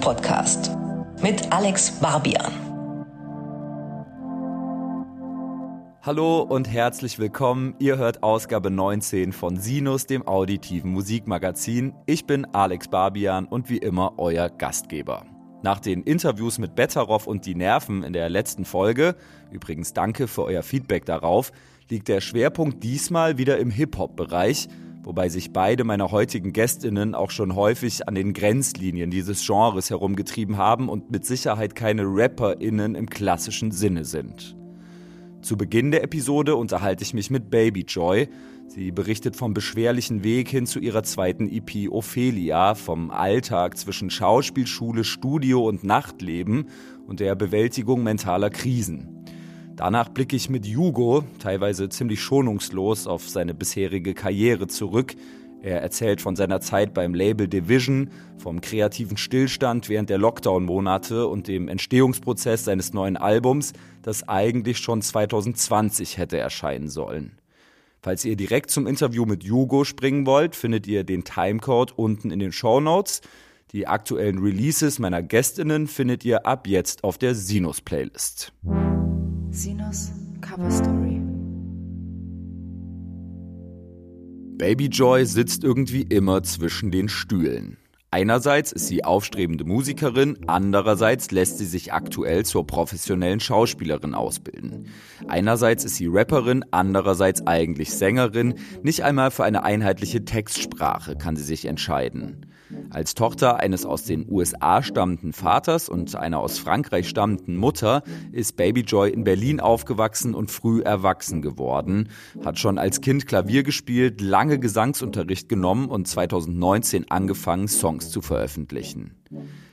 Musikpodcast mit Alex Barbian. Hallo und herzlich willkommen. Ihr hört Ausgabe 19 von Sinus, dem auditiven Musikmagazin. Ich bin Alex Barbian und wie immer euer Gastgeber. Nach den Interviews mit Betteroff und die Nerven in der letzten Folge, übrigens danke für euer Feedback darauf, liegt der Schwerpunkt diesmal wieder im Hip-Hop-Bereich wobei sich beide meiner heutigen Gästinnen auch schon häufig an den Grenzlinien dieses Genres herumgetrieben haben und mit Sicherheit keine RapperInnen im klassischen Sinne sind. Zu Beginn der Episode unterhalte ich mich mit Baby Joy. Sie berichtet vom beschwerlichen Weg hin zu ihrer zweiten EP Ophelia, vom Alltag zwischen Schauspielschule, Studio und Nachtleben und der Bewältigung mentaler Krisen. Danach blicke ich mit Hugo, teilweise ziemlich schonungslos, auf seine bisherige Karriere zurück. Er erzählt von seiner Zeit beim Label Division, vom kreativen Stillstand während der Lockdown-Monate und dem Entstehungsprozess seines neuen Albums, das eigentlich schon 2020 hätte erscheinen sollen. Falls ihr direkt zum Interview mit Hugo springen wollt, findet ihr den Timecode unten in den Show Notes. Die aktuellen Releases meiner Gästinnen findet ihr ab jetzt auf der Sinus-Playlist. Sinus Cover Story. Baby Joy sitzt irgendwie immer zwischen den Stühlen. Einerseits ist sie aufstrebende Musikerin, andererseits lässt sie sich aktuell zur professionellen Schauspielerin ausbilden. Einerseits ist sie Rapperin, andererseits eigentlich Sängerin, nicht einmal für eine einheitliche Textsprache kann sie sich entscheiden. Als Tochter eines aus den USA stammenden Vaters und einer aus Frankreich stammenden Mutter ist Baby Joy in Berlin aufgewachsen und früh erwachsen geworden, hat schon als Kind Klavier gespielt, lange Gesangsunterricht genommen und 2019 angefangen, Songs zu veröffentlichen.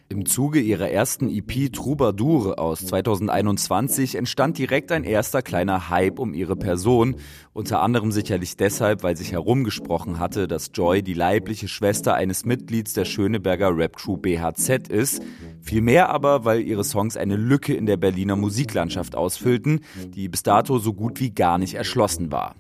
Im Zuge ihrer ersten EP Troubadour aus 2021 entstand direkt ein erster kleiner Hype um ihre Person, unter anderem sicherlich deshalb, weil sich herumgesprochen hatte, dass Joy die leibliche Schwester eines Mitglieds der Schöneberger Rap-Crew BHZ ist, vielmehr aber, weil ihre Songs eine Lücke in der Berliner Musiklandschaft ausfüllten, die bis dato so gut wie gar nicht erschlossen war.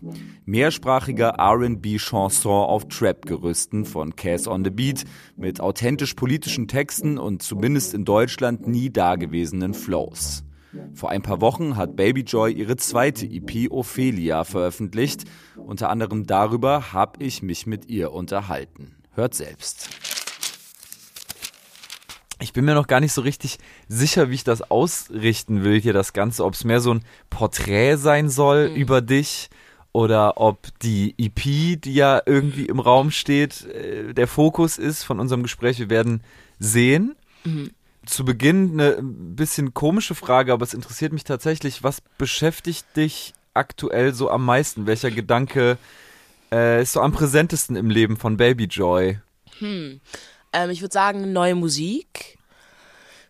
Mehrsprachiger R&B-Chanson auf Trap-Gerüsten von Cass on the Beat mit authentisch politischen Texten und zumindest in Deutschland nie dagewesenen Flows. Vor ein paar Wochen hat Baby Joy ihre zweite EP Ophelia veröffentlicht. Unter anderem darüber habe ich mich mit ihr unterhalten. Hört selbst. Ich bin mir noch gar nicht so richtig sicher, wie ich das ausrichten will hier, das Ganze. Ob es mehr so ein Porträt sein soll mhm. über dich oder ob die EP, die ja irgendwie im Raum steht, äh, der Fokus ist von unserem Gespräch. Wir werden sehen. Mhm zu Beginn eine bisschen komische Frage, aber es interessiert mich tatsächlich, was beschäftigt dich aktuell so am meisten? Welcher Gedanke äh, ist so am präsentesten im Leben von Baby Joy? Hm. Ähm, ich würde sagen, neue Musik.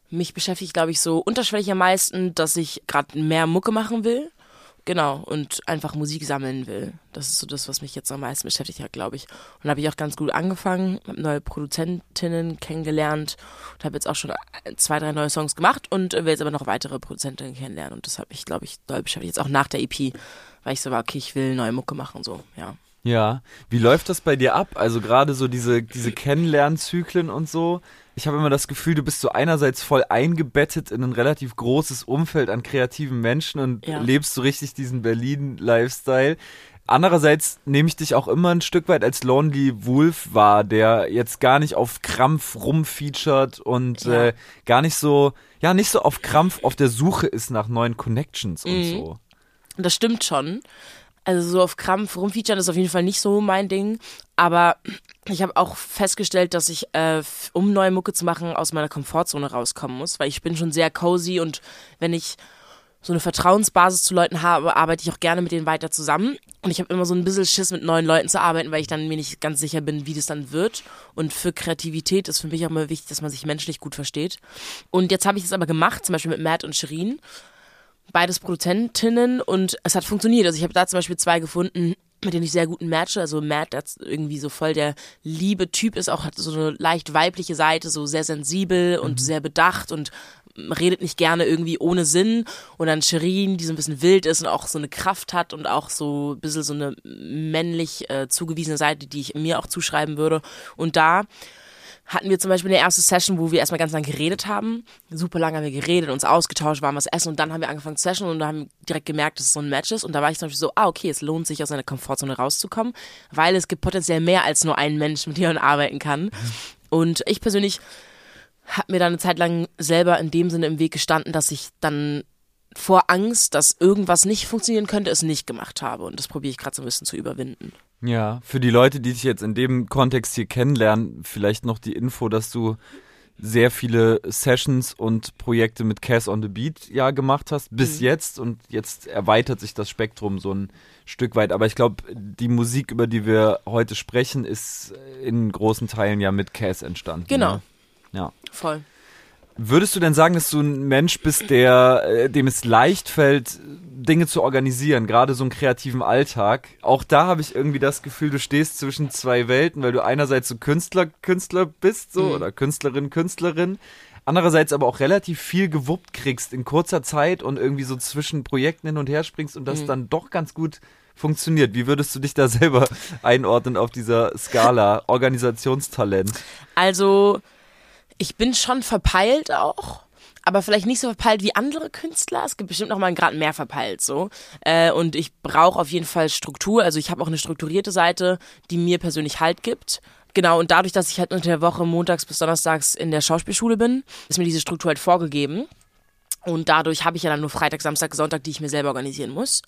Mich beschäftigt, glaube ich, so unterschwellig am meisten, dass ich gerade mehr Mucke machen will. Genau, und einfach Musik sammeln will. Das ist so das, was mich jetzt am meisten beschäftigt hat, glaube ich. Und habe ich auch ganz gut angefangen, habe neue Produzentinnen kennengelernt und habe jetzt auch schon zwei, drei neue Songs gemacht und will jetzt aber noch weitere Produzentinnen kennenlernen. Und das hat mich, glaube ich, doll beschäftigt. Jetzt auch nach der EP, weil ich so war, okay, ich will neue Mucke machen, so, ja. Ja, wie läuft das bei dir ab? Also gerade so diese, diese Kennenlernzyklen und so ich habe immer das Gefühl, du bist so einerseits voll eingebettet in ein relativ großes Umfeld an kreativen Menschen und ja. lebst so richtig diesen Berlin-Lifestyle. Andererseits nehme ich dich auch immer ein Stück weit als Lonely Wolf wahr, der jetzt gar nicht auf Krampf rumfeatured und ja. äh, gar nicht so, ja, nicht so auf Krampf auf der Suche ist nach neuen Connections und mhm. so. Das stimmt schon. Also so auf Krampf rumfeaturen ist auf jeden Fall nicht so mein Ding. Aber ich habe auch festgestellt, dass ich, äh, um neue Mucke zu machen, aus meiner Komfortzone rauskommen muss, weil ich bin schon sehr cozy und wenn ich so eine Vertrauensbasis zu Leuten habe, arbeite ich auch gerne mit denen weiter zusammen. Und ich habe immer so ein bisschen Schiss, mit neuen Leuten zu arbeiten, weil ich dann mir nicht ganz sicher bin, wie das dann wird. Und für Kreativität ist für mich auch immer wichtig, dass man sich menschlich gut versteht. Und jetzt habe ich es aber gemacht, zum Beispiel mit Matt und Shirin beides Produzentinnen und es hat funktioniert. Also ich habe da zum Beispiel zwei gefunden, mit denen ich sehr guten matche. Also Matt, der irgendwie so voll der liebe Typ ist, auch hat so eine leicht weibliche Seite, so sehr sensibel und mhm. sehr bedacht und redet nicht gerne irgendwie ohne Sinn. Und dann Shirin, die so ein bisschen wild ist und auch so eine Kraft hat und auch so ein bisschen so eine männlich äh, zugewiesene Seite, die ich mir auch zuschreiben würde. Und da hatten wir zum Beispiel eine erste Session, wo wir erstmal ganz lange geredet haben. Super lange haben wir geredet, uns ausgetauscht, waren was essen und dann haben wir angefangen zu session und haben direkt gemerkt, dass es so ein Match ist. Und da war ich zum Beispiel so, ah, okay, es lohnt sich aus seiner Komfortzone rauszukommen, weil es gibt potenziell mehr als nur einen Mensch, mit dem man arbeiten kann. Und ich persönlich habe mir dann eine Zeit lang selber in dem Sinne im Weg gestanden, dass ich dann vor Angst, dass irgendwas nicht funktionieren könnte, es nicht gemacht habe. Und das probiere ich gerade so ein bisschen zu überwinden. Ja, für die Leute, die dich jetzt in dem Kontext hier kennenlernen, vielleicht noch die Info, dass du sehr viele Sessions und Projekte mit Cass on the Beat ja gemacht hast, bis mhm. jetzt und jetzt erweitert sich das Spektrum so ein Stück weit. Aber ich glaube, die Musik, über die wir heute sprechen, ist in großen Teilen ja mit Cass entstanden. Genau. Ne? Ja. Voll. Würdest du denn sagen, dass du ein Mensch bist, der, äh, dem es leicht fällt, Dinge zu organisieren, gerade so einen kreativen Alltag? Auch da habe ich irgendwie das Gefühl, du stehst zwischen zwei Welten, weil du einerseits so Künstler, Künstler bist, so, mhm. oder Künstlerin, Künstlerin, andererseits aber auch relativ viel gewuppt kriegst in kurzer Zeit und irgendwie so zwischen Projekten hin und her springst und das mhm. dann doch ganz gut funktioniert. Wie würdest du dich da selber einordnen auf dieser Skala Organisationstalent? Also, ich bin schon verpeilt auch aber vielleicht nicht so verpeilt wie andere Künstler. Es gibt bestimmt noch mal einen Grad mehr verpeilt so. Äh, und ich brauche auf jeden Fall Struktur. Also ich habe auch eine strukturierte Seite, die mir persönlich Halt gibt. Genau, und dadurch, dass ich halt unter der Woche montags bis donnerstags in der Schauspielschule bin, ist mir diese Struktur halt vorgegeben. Und dadurch habe ich ja dann nur Freitag, Samstag, Sonntag, die ich mir selber organisieren muss.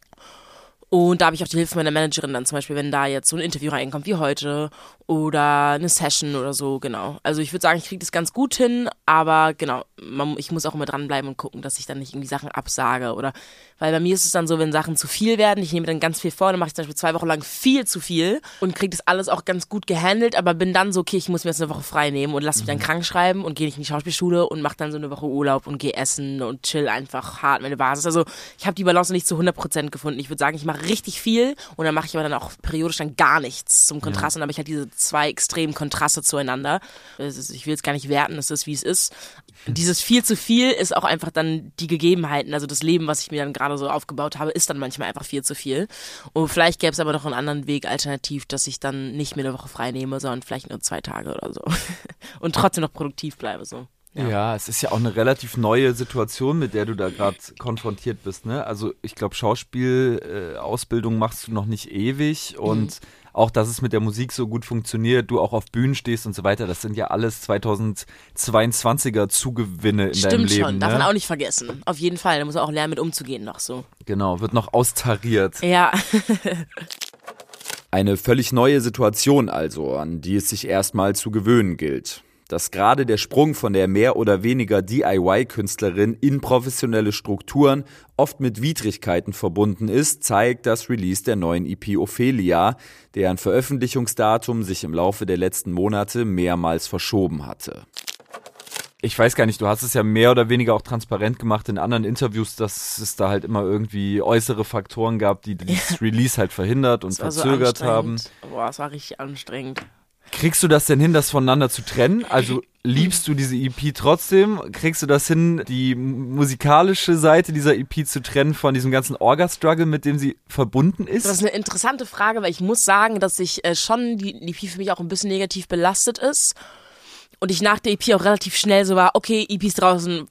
Und da habe ich auch die Hilfe meiner Managerin dann zum Beispiel, wenn da jetzt so ein Interview reinkommt wie heute oder eine Session oder so, genau. Also ich würde sagen, ich kriege das ganz gut hin, aber genau, man, ich muss auch immer dranbleiben und gucken, dass ich dann nicht irgendwie Sachen absage oder, weil bei mir ist es dann so, wenn Sachen zu viel werden, ich nehme dann ganz viel vor, dann mache ich zum Beispiel zwei Wochen lang viel zu viel und kriege das alles auch ganz gut gehandelt, aber bin dann so, okay, ich muss mir jetzt eine Woche frei nehmen und lass mich dann mhm. krank schreiben und gehe nicht in die Schauspielschule und mache dann so eine Woche Urlaub und gehe essen und chill einfach hart meine Basis. Also ich habe die Balance nicht zu 100% gefunden. Ich würde sagen, ich mache richtig viel und dann mache ich aber dann auch periodisch dann gar nichts zum Kontrast. Ja. Und dann habe ich halt diese zwei extremen Kontraste zueinander. Ist, ich will jetzt gar nicht werten, es ist wie es ist. Dieses viel zu viel ist auch einfach dann die Gegebenheiten. Also das Leben, was ich mir dann gerade so aufgebaut habe, ist dann manchmal einfach viel zu viel. Und vielleicht gäbe es aber noch einen anderen Weg alternativ, dass ich dann nicht mehr eine Woche frei nehme, sondern vielleicht nur zwei Tage oder so. und trotzdem noch produktiv bleibe so. Ja. ja. es ist ja auch eine relativ neue Situation, mit der du da gerade konfrontiert bist. Ne? Also ich glaube, Schauspielausbildung äh, machst du noch nicht ewig und mhm. auch, dass es mit der Musik so gut funktioniert, du auch auf Bühnen stehst und so weiter, das sind ja alles 2022er Zugewinne in Stimmt deinem Leben. Stimmt schon, ne? darf man auch nicht vergessen. Auf jeden Fall, da muss man auch lernen, mit umzugehen noch so. Genau, wird noch austariert. Ja. Eine völlig neue Situation also, an die es sich erstmal zu gewöhnen gilt. Dass gerade der Sprung von der mehr oder weniger DIY-Künstlerin in professionelle Strukturen oft mit Widrigkeiten verbunden ist, zeigt das Release der neuen EP Ophelia, deren Veröffentlichungsdatum sich im Laufe der letzten Monate mehrmals verschoben hatte ich weiß gar nicht, du hast es ja mehr oder weniger auch transparent gemacht in anderen Interviews, dass es da halt immer irgendwie äußere Faktoren gab, die das Release halt verhindert und verzögert so haben. Boah, es war richtig anstrengend. Kriegst du das denn hin, das voneinander zu trennen? Also liebst du diese EP trotzdem? Kriegst du das hin, die musikalische Seite dieser EP zu trennen von diesem ganzen Orga-Struggle, mit dem sie verbunden ist? Das ist eine interessante Frage, weil ich muss sagen, dass ich äh, schon die EP für mich auch ein bisschen negativ belastet ist. Und ich nach der EP auch relativ schnell so war, okay, EP ist draußen,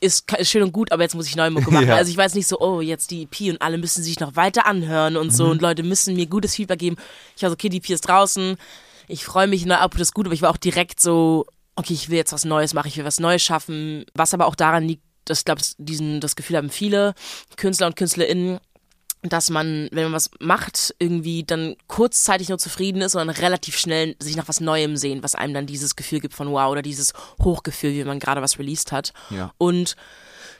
ist, ist, schön und gut, aber jetzt muss ich neue Mucke machen. Ja. Also ich weiß nicht so, oh, jetzt die EP und alle müssen sich noch weiter anhören und so mhm. und Leute müssen mir gutes Feedback geben. Ich war so, okay, die EP ist draußen, ich freue mich, na, ob das gut, aber ich war auch direkt so, okay, ich will jetzt was Neues machen, ich will was Neues schaffen. Was aber auch daran liegt, dass ich glaube, diesen, das Gefühl haben viele Künstler und KünstlerInnen, dass man, wenn man was macht, irgendwie dann kurzzeitig nur zufrieden ist, sondern relativ schnell sich nach was Neuem sehen, was einem dann dieses Gefühl gibt von wow oder dieses Hochgefühl, wie man gerade was released hat. Ja. Und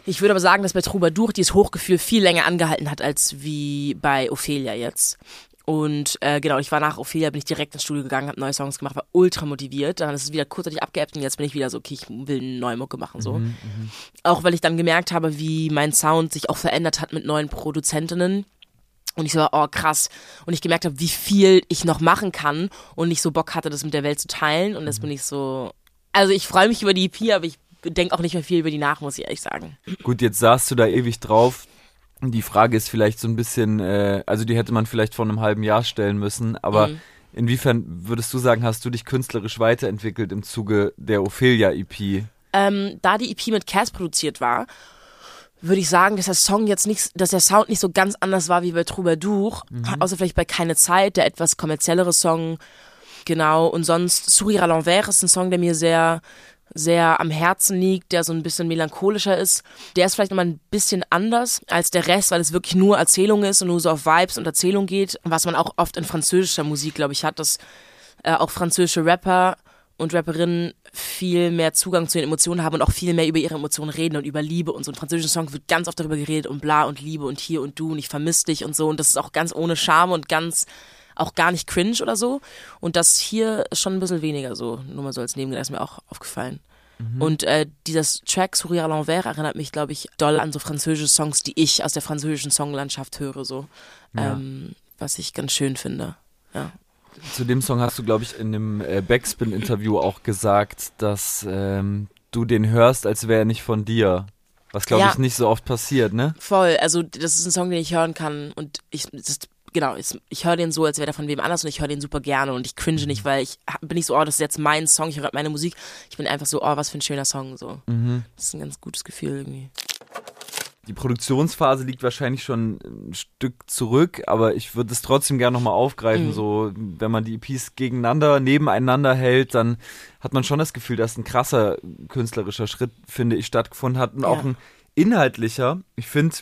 ich würde aber sagen, dass bei Troubadour dieses Hochgefühl viel länger angehalten hat als wie bei Ophelia jetzt. Und äh, genau, ich war nach Ophelia, bin ich direkt ins Studio gegangen, habe neue Songs gemacht, war ultra motiviert. Dann ist es wieder kurzzeitig abgeappt und jetzt bin ich wieder so, okay, ich will eine neue Mucke machen. so. Mhm, mhm, auch weil ich dann gemerkt habe, wie mein Sound sich auch verändert hat mit neuen Produzentinnen. Und ich so, oh krass. Und ich gemerkt habe, wie viel ich noch machen kann und nicht so Bock hatte, das mit der Welt zu teilen. Und jetzt bin ich so, also ich freue mich über die EP, aber ich denke auch nicht mehr viel über die nach, muss ich ehrlich sagen. Gut, jetzt saßt du da ewig drauf. Die Frage ist vielleicht so ein bisschen, äh, also die hätte man vielleicht vor einem halben Jahr stellen müssen, aber mhm. Inwiefern würdest du sagen, hast du dich künstlerisch weiterentwickelt im Zuge der Ophelia-EP? Ähm, da die EP mit Cass produziert war, würde ich sagen, dass der Song jetzt nicht, dass der Sound nicht so ganz anders war wie bei Troubadour, mhm. außer vielleicht bei Keine Zeit, der etwas kommerziellere Song. Genau, und sonst Sourire à l'envers ist ein Song, der mir sehr, sehr am Herzen liegt, der so ein bisschen melancholischer ist. Der ist vielleicht nochmal ein bisschen anders als der Rest, weil es wirklich nur Erzählung ist und nur so auf Vibes und Erzählung geht, was man auch oft in französischer Musik, glaube ich, hat, dass äh, auch französische Rapper und Rapperinnen viel mehr Zugang zu den Emotionen haben und auch viel mehr über ihre Emotionen reden und über Liebe und so. In französischen Song wird ganz oft darüber geredet und bla und Liebe und hier und du und ich vermisse dich und so. Und das ist auch ganz ohne Scham und ganz auch gar nicht cringe oder so. Und das hier ist schon ein bisschen weniger so. Nur mal so als Nebengedanke ist mir auch aufgefallen. Mhm. Und äh, dieser Track Sourire à l'envers erinnert mich, glaube ich, doll an so französische Songs, die ich aus der französischen Songlandschaft höre, so. Ja. Ähm, was ich ganz schön finde. Ja. Zu dem Song hast du, glaube ich, in dem äh, Backspin-Interview auch gesagt, dass ähm, du den hörst, als wäre er nicht von dir. Was, glaube ja. ich, nicht so oft passiert, ne? Voll. Also, das ist ein Song, den ich hören kann und ich, das, genau, ich, ich höre den so, als wäre der von wem anders und ich höre den super gerne und ich cringe nicht, weil ich bin nicht so, oh, das ist jetzt mein Song, ich höre meine Musik. Ich bin einfach so, oh, was für ein schöner Song, so. Mhm. Das ist ein ganz gutes Gefühl irgendwie die Produktionsphase liegt wahrscheinlich schon ein Stück zurück, aber ich würde es trotzdem gerne nochmal aufgreifen. Mhm. So, wenn man die EPs gegeneinander, nebeneinander hält, dann hat man schon das Gefühl, dass ein krasser künstlerischer Schritt, finde ich, stattgefunden hat und ja. auch ein inhaltlicher. Ich finde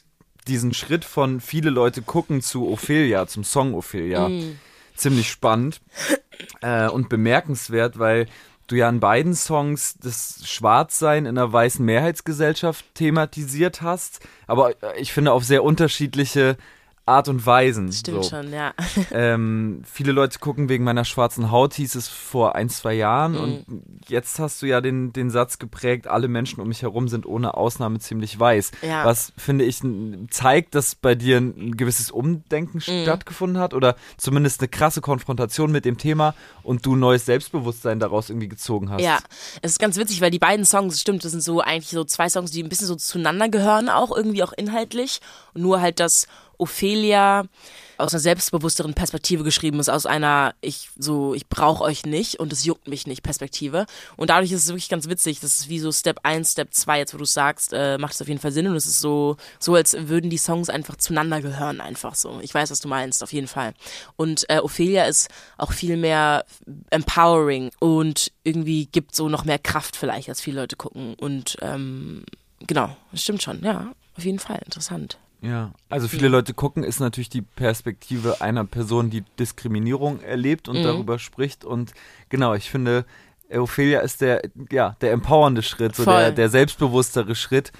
diesen Schritt von viele Leute gucken zu Ophelia, zum Song Ophelia, mhm. ziemlich spannend äh, und bemerkenswert, weil du ja in beiden Songs das Schwarzsein in einer weißen Mehrheitsgesellschaft thematisiert hast, aber äh, ich finde auf sehr unterschiedliche Art und Weisen. Stimmt so. schon, ja. Ähm, viele Leute gucken wegen meiner schwarzen Haut, hieß es vor ein, zwei Jahren. Mhm. Und jetzt hast du ja den, den Satz geprägt, alle Menschen um mich herum sind ohne Ausnahme ziemlich weiß. Ja. Was, finde ich, zeigt, dass bei dir ein gewisses Umdenken mhm. stattgefunden hat oder zumindest eine krasse Konfrontation mit dem Thema und du neues Selbstbewusstsein daraus irgendwie gezogen hast. Ja, es ist ganz witzig, weil die beiden Songs, stimmt, das sind so eigentlich so zwei Songs, die ein bisschen so zueinander gehören, auch irgendwie auch inhaltlich. Nur halt das Ophelia aus einer selbstbewussteren Perspektive geschrieben ist, aus einer ich so ich brauche euch nicht und es juckt mich nicht Perspektive und dadurch ist es wirklich ganz witzig, das ist wie so Step 1, Step 2, jetzt wo du sagst, äh, macht es auf jeden Fall Sinn und es ist so so als würden die Songs einfach zueinander gehören einfach so. Ich weiß, was du meinst, auf jeden Fall. Und äh, Ophelia ist auch viel mehr empowering und irgendwie gibt so noch mehr Kraft vielleicht, als viele Leute gucken und ähm, genau, das stimmt schon, ja, auf jeden Fall interessant. Ja, also viele Leute gucken, ist natürlich die Perspektive einer Person, die Diskriminierung erlebt und mhm. darüber spricht. Und genau, ich finde, Ophelia ist der, ja, der empowernde Schritt, so der, der selbstbewusstere Schritt.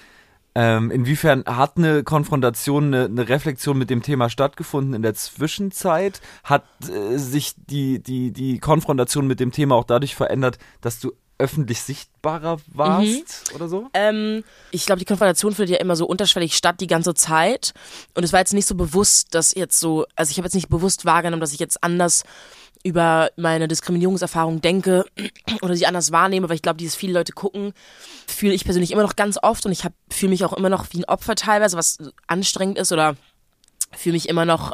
Ähm, inwiefern hat eine Konfrontation, eine, eine, Reflexion mit dem Thema stattgefunden in der Zwischenzeit? Hat äh, sich die, die, die Konfrontation mit dem Thema auch dadurch verändert, dass du öffentlich sichtbarer warst mhm. oder so? Ähm, ich glaube, die Konfrontation findet ja immer so unterschwellig statt die ganze Zeit. Und es war jetzt nicht so bewusst, dass jetzt so, also ich habe jetzt nicht bewusst wahrgenommen, dass ich jetzt anders über meine Diskriminierungserfahrung denke oder sie anders wahrnehme, weil ich glaube, dieses viele Leute gucken, fühle ich persönlich immer noch ganz oft und ich fühle mich auch immer noch wie ein Opfer teilweise, was anstrengend ist oder fühle mich immer noch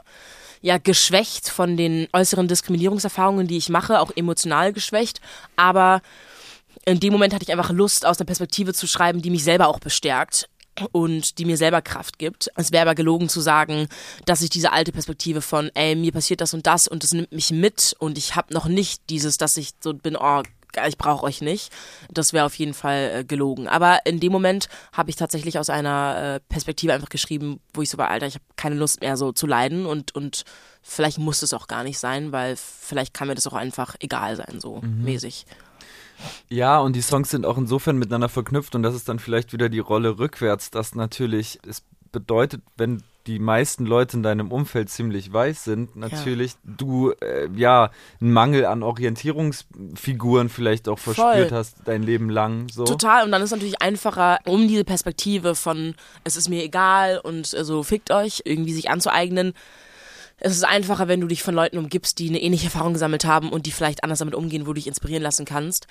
ja geschwächt von den äußeren Diskriminierungserfahrungen, die ich mache, auch emotional geschwächt, aber in dem Moment hatte ich einfach Lust, aus einer Perspektive zu schreiben, die mich selber auch bestärkt und die mir selber Kraft gibt. Es wäre aber gelogen zu sagen, dass ich diese alte Perspektive von, ey, mir passiert das und das und das nimmt mich mit und ich habe noch nicht dieses, dass ich so bin, oh, ich brauche euch nicht. Das wäre auf jeden Fall äh, gelogen. Aber in dem Moment habe ich tatsächlich aus einer äh, Perspektive einfach geschrieben, wo ich so war, Alter, ich habe keine Lust mehr so zu leiden und, und vielleicht muss es auch gar nicht sein, weil vielleicht kann mir das auch einfach egal sein, so mhm. mäßig. Ja, und die Songs sind auch insofern miteinander verknüpft und das ist dann vielleicht wieder die Rolle rückwärts, dass natürlich es bedeutet, wenn die meisten Leute in deinem Umfeld ziemlich weiß sind, natürlich ja. du äh, ja einen Mangel an Orientierungsfiguren vielleicht auch verspürt Voll. hast dein Leben lang. So. Total, und dann ist es natürlich einfacher, um diese Perspektive von es ist mir egal und äh, so fickt euch, irgendwie sich anzueignen, es ist einfacher, wenn du dich von Leuten umgibst, die eine ähnliche Erfahrung gesammelt haben und die vielleicht anders damit umgehen, wo du dich inspirieren lassen kannst.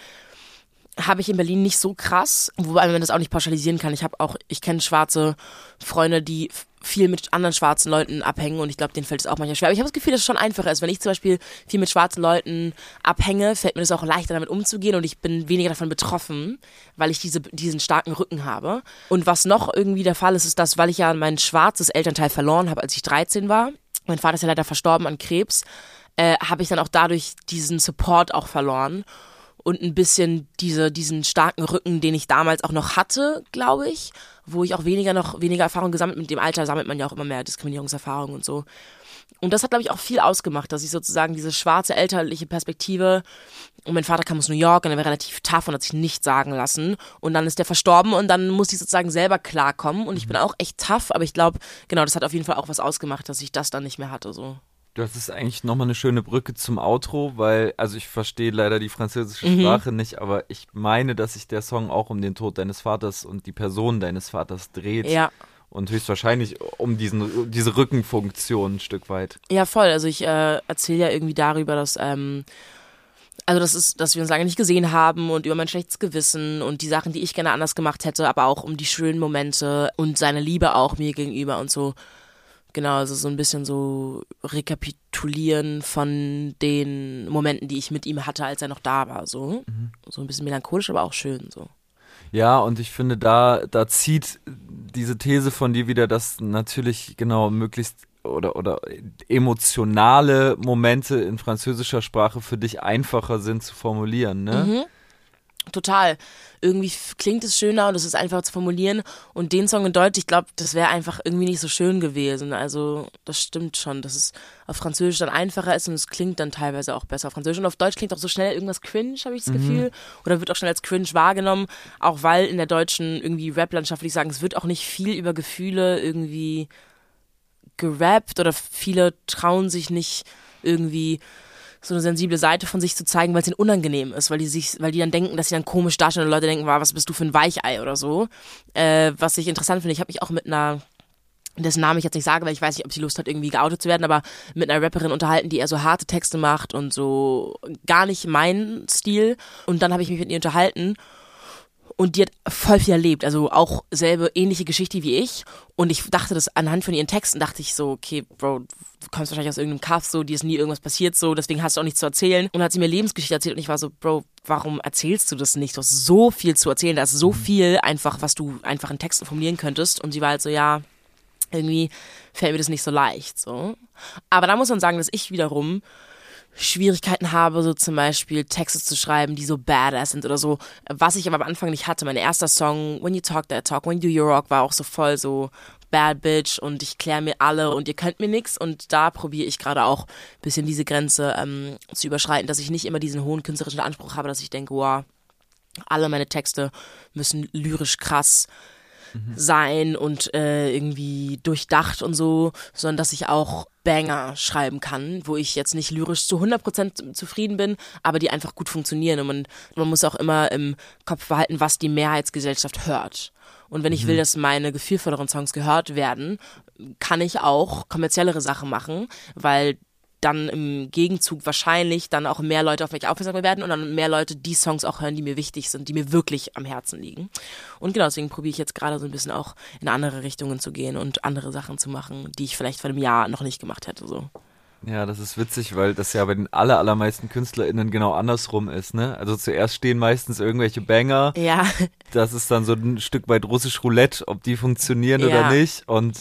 Habe ich in Berlin nicht so krass, wobei man das auch nicht pauschalisieren kann. Ich habe auch, ich kenne schwarze Freunde, die viel mit anderen schwarzen Leuten abhängen und ich glaube, denen fällt es auch manchmal schwer. Aber ich habe das Gefühl, dass es schon einfacher ist. Wenn ich zum Beispiel viel mit schwarzen Leuten abhänge, fällt mir das auch leichter, damit umzugehen und ich bin weniger davon betroffen, weil ich diese, diesen starken Rücken habe. Und was noch irgendwie der Fall ist, ist das, weil ich ja mein schwarzes Elternteil verloren habe, als ich 13 war. Mein Vater ist ja leider verstorben an Krebs. Äh, habe ich dann auch dadurch diesen Support auch verloren und ein bisschen diese, diesen starken Rücken, den ich damals auch noch hatte, glaube ich, wo ich auch weniger noch weniger Erfahrung gesammelt mit dem Alter sammelt man ja auch immer mehr Diskriminierungserfahrung und so. Und das hat, glaube ich, auch viel ausgemacht, dass ich sozusagen diese schwarze elterliche Perspektive und mein Vater kam aus New York und er war relativ tough und hat sich nichts sagen lassen. Und dann ist der verstorben und dann musste ich sozusagen selber klarkommen. Und ich bin auch echt tough, aber ich glaube, genau, das hat auf jeden Fall auch was ausgemacht, dass ich das dann nicht mehr hatte. So. Das ist eigentlich nochmal eine schöne Brücke zum Outro, weil, also ich verstehe leider die französische mhm. Sprache nicht, aber ich meine, dass sich der Song auch um den Tod deines Vaters und die Person deines Vaters dreht. Ja. Und höchstwahrscheinlich um diesen, diese Rückenfunktion ein Stück weit. Ja, voll. Also ich äh, erzähle ja irgendwie darüber, dass, ähm, also das ist, dass wir uns lange nicht gesehen haben und über mein schlechtes Gewissen und die Sachen, die ich gerne anders gemacht hätte, aber auch um die schönen Momente und seine Liebe auch mir gegenüber und so. Genau, also so ein bisschen so rekapitulieren von den Momenten, die ich mit ihm hatte, als er noch da war. So, mhm. so ein bisschen melancholisch, aber auch schön. So. Ja, und ich finde, da, da zieht diese These von dir wieder, dass natürlich genau möglichst oder, oder emotionale Momente in französischer Sprache für dich einfacher sind zu formulieren, ne? Mhm. Total. Irgendwie klingt es schöner und es ist einfach zu formulieren. Und den Song in Deutsch, ich glaube, das wäre einfach irgendwie nicht so schön gewesen. Also, das stimmt schon, dass es auf Französisch dann einfacher ist und es klingt dann teilweise auch besser auf Französisch. Und auf Deutsch klingt auch so schnell irgendwas cringe, habe ich das mhm. Gefühl. Oder wird auch schnell als cringe wahrgenommen. Auch weil in der deutschen irgendwie Rap-Landschaft, würde ich sagen, es wird auch nicht viel über Gefühle irgendwie gerappt oder viele trauen sich nicht irgendwie so eine sensible Seite von sich zu zeigen, weil es ihnen unangenehm ist, weil die sich, weil die dann denken, dass sie dann komisch darstellen und Leute denken, was bist du für ein Weichei oder so. Äh, was ich interessant finde, ich habe mich auch mit einer dessen Namen ich jetzt nicht sage, weil ich weiß nicht, ob sie Lust hat, irgendwie geoutet zu werden, aber mit einer Rapperin unterhalten, die eher so harte Texte macht und so gar nicht mein Stil. Und dann habe ich mich mit ihr unterhalten und die hat voll viel erlebt, also auch selbe ähnliche Geschichte wie ich. Und ich dachte das anhand von ihren Texten, dachte ich so, okay, Bro, du kommst wahrscheinlich aus irgendeinem Kaff, so, dir ist nie irgendwas passiert, so, deswegen hast du auch nichts zu erzählen. Und dann hat sie mir Lebensgeschichte erzählt und ich war so, Bro, warum erzählst du das nicht? Du hast so viel zu erzählen, da ist so mhm. viel einfach, was du einfach in Texten formulieren könntest. Und sie war halt so, ja, irgendwie fällt mir das nicht so leicht, so. Aber da muss man sagen, dass ich wiederum Schwierigkeiten habe, so zum Beispiel Texte zu schreiben, die so badass sind oder so. Was ich aber am Anfang nicht hatte. Mein erster Song, When You Talk That Talk, When You Your Rock, war auch so voll so Bad Bitch und ich kläre mir alle und ihr könnt mir nix. Und da probiere ich gerade auch bisschen diese Grenze ähm, zu überschreiten, dass ich nicht immer diesen hohen künstlerischen Anspruch habe, dass ich denke, wow, alle meine Texte müssen lyrisch krass mhm. sein und äh, irgendwie durchdacht und so, sondern dass ich auch Banger schreiben kann, wo ich jetzt nicht lyrisch zu 100% zufrieden bin, aber die einfach gut funktionieren. Und man, man muss auch immer im Kopf behalten, was die Mehrheitsgesellschaft hört. Und wenn ich will, mhm. dass meine gefühlvolleren Songs gehört werden, kann ich auch kommerziellere Sachen machen, weil dann im Gegenzug wahrscheinlich dann auch mehr Leute auf mich aufmerksam werden und dann mehr Leute die Songs auch hören, die mir wichtig sind, die mir wirklich am Herzen liegen. Und genau deswegen probiere ich jetzt gerade so ein bisschen auch in andere Richtungen zu gehen und andere Sachen zu machen, die ich vielleicht vor einem Jahr noch nicht gemacht hätte. So. Ja, das ist witzig, weil das ja bei den aller, allermeisten KünstlerInnen genau andersrum ist, ne? Also zuerst stehen meistens irgendwelche Banger. Ja. Das ist dann so ein Stück weit russisch Roulette, ob die funktionieren ja. oder nicht. Und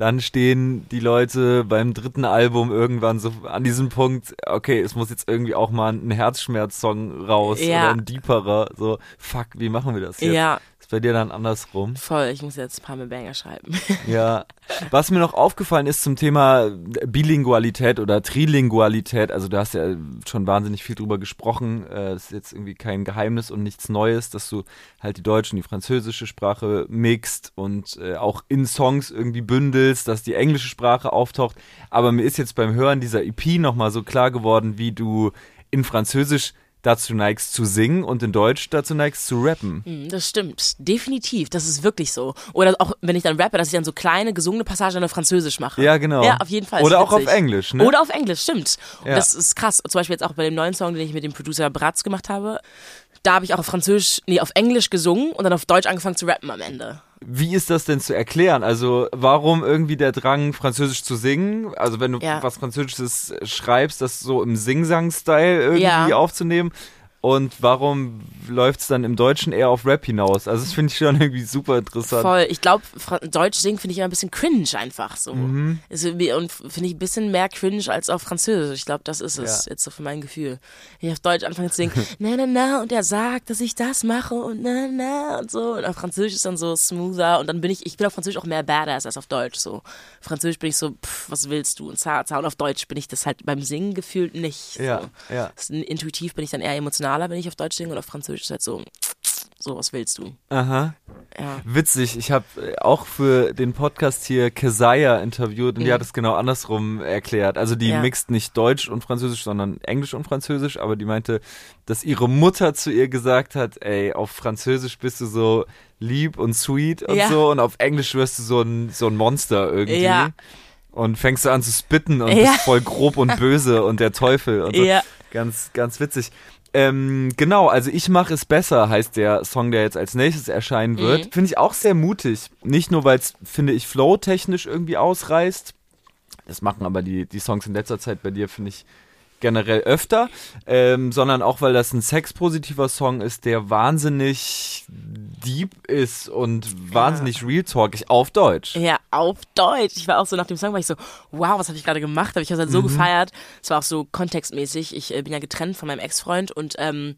dann stehen die Leute beim dritten Album irgendwann so an diesem Punkt, okay, es muss jetzt irgendwie auch mal ein Herzschmerz-Song raus ja. oder ein deeperer, so, fuck, wie machen wir das jetzt? Ja, bei dir dann andersrum. Voll, ich muss jetzt ein paar mehr Banger schreiben. Ja. Was mir noch aufgefallen ist zum Thema Bilingualität oder Trilingualität, also du hast ja schon wahnsinnig viel drüber gesprochen, äh, das ist jetzt irgendwie kein Geheimnis und nichts Neues, dass du halt die deutsche und die französische Sprache mixt und äh, auch in Songs irgendwie bündelst, dass die englische Sprache auftaucht. Aber mir ist jetzt beim Hören dieser EP nochmal so klar geworden, wie du in Französisch dazu neigst zu singen und in Deutsch dazu neigst zu rappen. Hm, das stimmt, definitiv, das ist wirklich so. Oder auch, wenn ich dann rappe, dass ich dann so kleine gesungene Passagen auf Französisch mache. Ja, genau. Ja, auf jeden Fall. Oder auch auf Englisch, ne? Oder auf Englisch, stimmt. Ja. Das ist krass. Zum Beispiel jetzt auch bei dem neuen Song, den ich mit dem Producer Bratz gemacht habe. Da habe ich auch auf Französisch, nee, auf Englisch gesungen und dann auf Deutsch angefangen zu rappen am Ende. Wie ist das denn zu erklären? Also warum irgendwie der Drang, Französisch zu singen? Also wenn du Ja. was Französisches schreibst, das so im Sing-Sang-Style irgendwie Ja. aufzunehmen. Und warum läuft es dann im Deutschen eher auf Rap hinaus? Also das finde ich schon irgendwie super interessant. Voll. Ich glaube, Deutsch singen finde ich immer ein bisschen cringe einfach so. Mhm. Ist irgendwie- Und finde ich ein bisschen mehr cringe als auf Französisch. Ich glaube, das ist es Ja. jetzt so für mein Gefühl. Wenn ich auf Deutsch anfange zu singen, na na na, und er sagt, dass ich das mache und na na und so. Und auf Französisch ist dann so smoother und dann bin ich, ich bin auf Französisch auch mehr badass als auf Deutsch so. Französisch bin ich so, pff, was willst du? Und zart, zart. Und auf Deutsch bin ich das halt beim Singen gefühlt nicht. So. ja. Intuitiv bin ich dann eher emotionaler, wenn ich auf Deutsch singe und auf Französisch ist halt so, so, was willst du? Aha. Ja. Witzig, ich habe auch für den Podcast hier Keziah interviewt und die Mhm. hat es genau andersrum erklärt. Also die Ja. mixt nicht Deutsch und Französisch, sondern Englisch und Französisch, aber die meinte, dass ihre Mutter zu ihr gesagt hat, ey, auf Französisch bist du so lieb und sweet und Ja. so und auf Englisch wirst du so ein, so ein Monster irgendwie. Ja. Und fängst du an zu spitten und bist voll grob und böse und der Teufel und so. Ja. Ganz, ganz witzig. Ähm, genau, also ich mache es besser, heißt der Song, der jetzt als nächstes erscheinen wird. Mhm. Finde ich auch sehr mutig. Nicht nur, weil es, finde ich, flow-technisch irgendwie ausreißt. Das machen aber die, die Songs in letzter Zeit bei dir, finde ich, generell öfter. Ähm, sondern auch, weil das ein sexpositiver Song ist, der wahnsinnig deep ist und wahnsinnig real talkig auf Deutsch. Ja, auf Deutsch. Ich war auch so nach dem Song, war ich so, wow, was habe ich gerade gemacht? Habe ich das halt so gefeiert. Es war auch so kontextmäßig. Ich äh, bin ja getrennt von meinem Ex-Freund und ähm,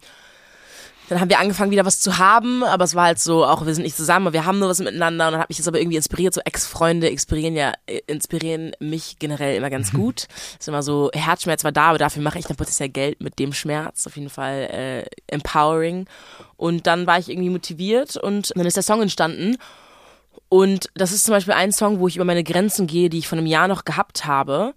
dann haben wir angefangen, wieder was zu haben, aber es war halt so, auch wir sind nicht zusammen, aber wir haben nur was miteinander und dann hat mich das aber irgendwie inspiriert. So Ex-Freunde inspirieren ja, äh, inspirieren mich generell immer ganz gut. Ist immer so, Herzschmerz war da, aber dafür mache ich dann potenziell Geld mit dem Schmerz. Auf jeden Fall äh, empowering. Und dann war ich irgendwie motiviert und dann ist der Song entstanden. Und das ist zum Beispiel ein Song, wo ich über meine Grenzen gehe, die ich von einem Jahr noch gehabt habe.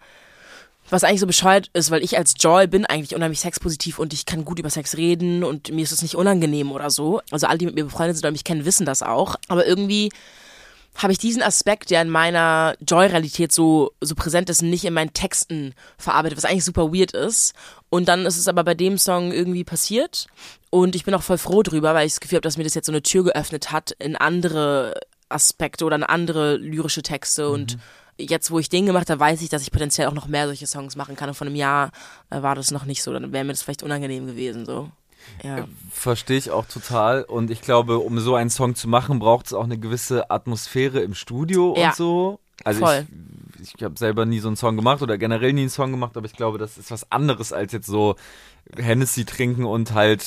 Was eigentlich so bescheuert ist, weil ich als Joy bin eigentlich unheimlich sexpositiv und ich kann gut über Sex reden und mir ist es nicht unangenehm oder so. Also alle, die mit mir befreundet sind oder mich kennen, wissen das auch. Aber irgendwie habe ich diesen Aspekt, der in meiner Joy-Realität so, so präsent ist, nicht in meinen Texten verarbeitet, was eigentlich super weird ist. Und dann ist es aber bei dem Song irgendwie passiert. Und ich bin auch voll froh drüber, weil ich das Gefühl habe, dass mir das jetzt so eine Tür geöffnet hat in andere Aspekte oder in andere lyrische Texte. Und jetzt, wo ich den gemacht habe, weiß ich, dass ich potenziell auch noch mehr solche Songs machen kann. Und vor einem Jahr äh, war das noch nicht so. Dann wäre mir das vielleicht unangenehm gewesen. So. Ja. Verstehe ich auch total. Und ich glaube, um so einen Song zu machen, braucht es auch eine gewisse Atmosphäre im Studio Ja. und so. Also Voll. ich, ich habe selber nie so einen Song gemacht oder generell nie einen Song gemacht, aber ich glaube, das ist was anderes als jetzt so Hennessy trinken und halt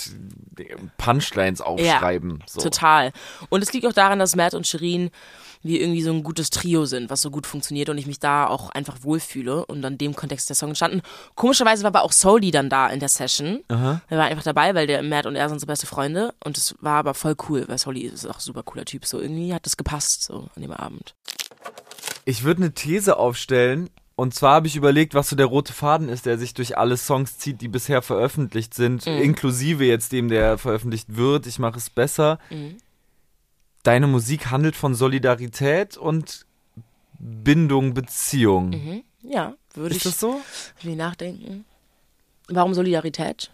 Punchlines aufschreiben. so. Total. Und es liegt auch daran, dass Matt und Shirin wir irgendwie so ein gutes Trio sind, was so gut funktioniert und ich mich da auch einfach wohlfühle und an dem Kontext der Song entstanden. Komischerweise war aber auch Soli dann da in der Session. Aha. Er war einfach dabei, weil der Matt und er sind so beste Freunde und es war aber voll cool, weil Soli ist auch ein super cooler Typ. So irgendwie hat das gepasst so an dem Abend. Ich würde eine These aufstellen. Und zwar habe ich überlegt, was so der rote Faden ist, der sich durch alle Songs zieht, die bisher veröffentlicht sind, Mhm. inklusive jetzt dem, der veröffentlicht wird. Ich mache es besser. Mhm. Deine Musik handelt von Solidarität und Bindung, Beziehung. Mhm. Ja, würde Ist ich das so? wie nachdenken. Warum Solidarität?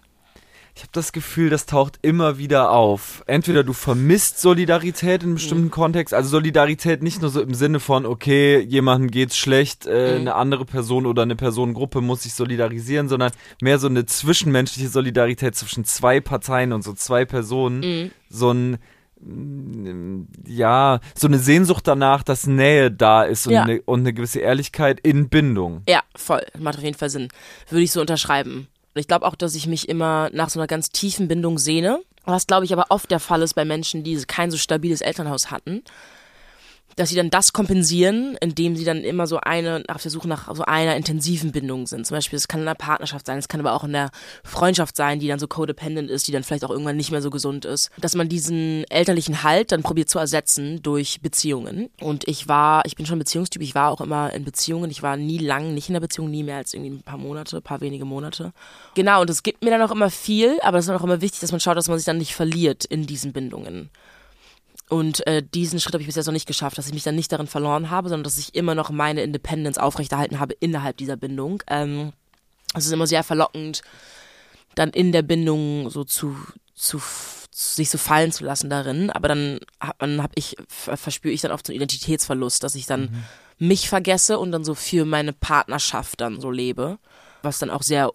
Ich habe das Gefühl, das taucht immer wieder auf. Entweder du vermisst Solidarität in einem bestimmten Kontext, also Solidarität nicht nur so im Sinne von, okay, jemandem geht's schlecht, äh, Mhm. eine andere Person oder eine Personengruppe muss sich solidarisieren, sondern mehr so eine zwischenmenschliche Solidarität zwischen zwei Parteien und so zwei Personen. Mhm. So ein ja, so eine Sehnsucht danach, dass Nähe da ist und, Ja. eine, und eine gewisse Ehrlichkeit in Bindung. Ja, voll. Macht auf jeden Fall Sinn. Würde ich so unterschreiben. Und ich glaube auch, dass ich mich immer nach so einer ganz tiefen Bindung sehne. Was, glaube ich, aber oft der Fall ist bei Menschen, die kein so stabiles Elternhaus hatten. Dass sie dann das kompensieren, indem sie dann immer so eine, auf der Suche nach so einer intensiven Bindung sind. Zum Beispiel, es kann in einer Partnerschaft sein, es kann aber auch in der Freundschaft sein, die dann so codependent ist, die dann vielleicht auch irgendwann nicht mehr so gesund ist. Dass man diesen elterlichen Halt dann probiert zu ersetzen durch Beziehungen. Und ich war, ich bin schon Beziehungstyp, ich war auch immer in Beziehungen. Ich war nie lang nicht in der Beziehung, nie mehr als irgendwie ein paar Monate, paar wenige Monate. Genau, und es gibt mir dann auch immer viel, aber es ist dann auch immer wichtig, dass man schaut, dass man sich dann nicht verliert in diesen Bindungen. Und äh, diesen Schritt habe ich bis jetzt noch nicht geschafft, dass ich mich dann nicht darin verloren habe, sondern dass ich immer noch meine Independence aufrechterhalten habe innerhalb dieser Bindung. Ähm, es ist immer sehr verlockend, dann in der Bindung so zu, zu sich so fallen zu lassen darin, aber dann dann habe ich verspüre ich dann oft so einen Identitätsverlust, dass ich dann mhm. mich vergesse und dann so für meine Partnerschaft dann so lebe, was dann auch sehr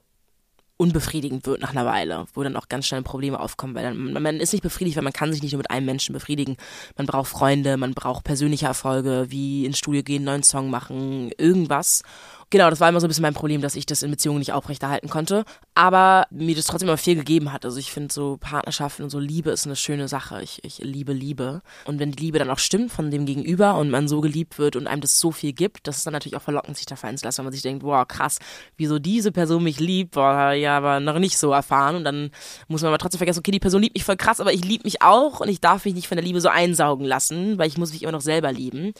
unbefriedigend wird nach einer Weile, wo dann auch ganz schnell Probleme aufkommen, weil dann, man ist nicht befriedigt, weil man kann sich nicht nur mit einem Menschen befriedigen. Man braucht Freunde, man braucht persönliche Erfolge, wie ins Studio gehen, neuen Song machen, irgendwas. Genau, das war immer so ein bisschen mein Problem, dass ich das in Beziehungen nicht aufrechterhalten konnte. Aber mir das trotzdem immer viel gegeben hat. Also ich finde so Partnerschaften und so Liebe ist eine schöne Sache. Ich, ich liebe Liebe. Und wenn die Liebe dann auch stimmt von dem Gegenüber und man so geliebt wird und einem das so viel gibt, das ist dann natürlich auch verlockend, sich da fallen zu lassen, wenn man sich denkt, boah, krass, wieso diese Person mich liebt, boah, ja, aber noch nicht so erfahren. Und dann muss man aber trotzdem vergessen, okay, die Person liebt mich voll krass, aber ich liebe mich auch und ich darf mich nicht von der Liebe so einsaugen lassen, weil ich muss mich immer noch selber lieben.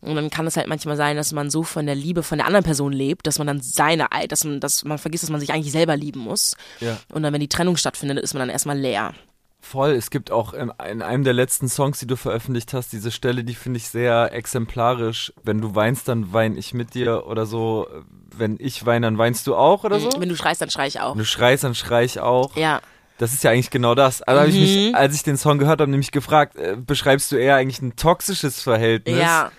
Und dann kann es halt manchmal sein, dass man so von der Liebe von der anderen Person lebt, dass man dann seine, dass man, dass man vergisst, dass man sich eigentlich selber lieben muss. Ja. Und dann, wenn die Trennung stattfindet, ist man dann erstmal leer. Voll, es gibt auch in, in, einem der letzten Songs, die du veröffentlicht hast, diese Stelle, die finde ich sehr exemplarisch. Wenn du weinst, dann weine ich mit dir oder so. Wenn ich weine, dann weinst du auch oder so. Wenn du schreist, dann schrei ich auch. Wenn du schreist, dann schrei ich auch. Ja. Das ist ja eigentlich genau das. Also mhm. habe ich mich, als ich den Song gehört habe, nämlich gefragt, äh, beschreibst du eher eigentlich ein toxisches Verhältnis? Ja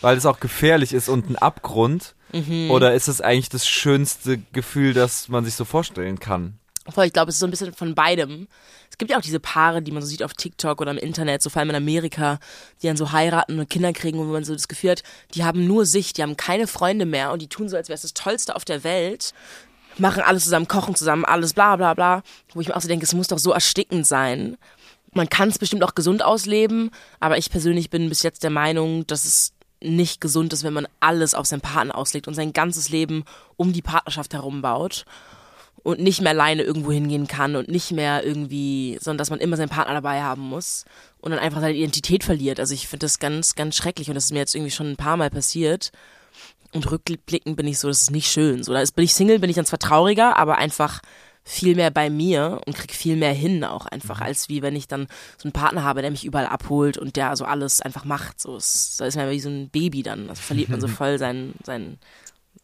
weil es auch gefährlich ist und ein Abgrund? Mhm. Oder ist es eigentlich das schönste Gefühl, das man sich so vorstellen kann? Voll, ich glaube, es ist so ein bisschen von beidem. Es gibt ja auch diese Paare, die man so sieht auf TikTok oder im Internet, so vor allem in Amerika, die dann so heiraten und Kinder kriegen, wo man so das Gefühl hat, die haben nur sich, die haben keine Freunde mehr und die tun so, als wäre es das Tollste auf der Welt, machen alles zusammen, kochen zusammen, alles bla bla bla. Wo ich mir auch so denke, es muss doch so erstickend sein. Man kann es bestimmt auch gesund ausleben, aber ich persönlich bin bis jetzt der Meinung, dass es nicht gesund ist, wenn man alles auf seinen Partner auslegt und sein ganzes Leben um die Partnerschaft herum baut und nicht mehr alleine irgendwo hingehen kann und nicht mehr irgendwie, sondern dass man immer seinen Partner dabei haben muss und dann einfach seine Identität verliert. Also ich finde das ganz, ganz schrecklich und das ist mir jetzt irgendwie schon ein paar Mal passiert. Und rückblickend bin ich so, das ist nicht schön. So, da ist, bin ich Single, bin ich dann zwar trauriger, aber einfach viel mehr bei mir und krieg viel mehr hin auch einfach, mhm. als wie wenn ich dann so einen Partner habe, der mich überall abholt und der so alles einfach macht. So ist, da ist man wie so ein Baby dann. Also verliert man so voll seinen, seinen,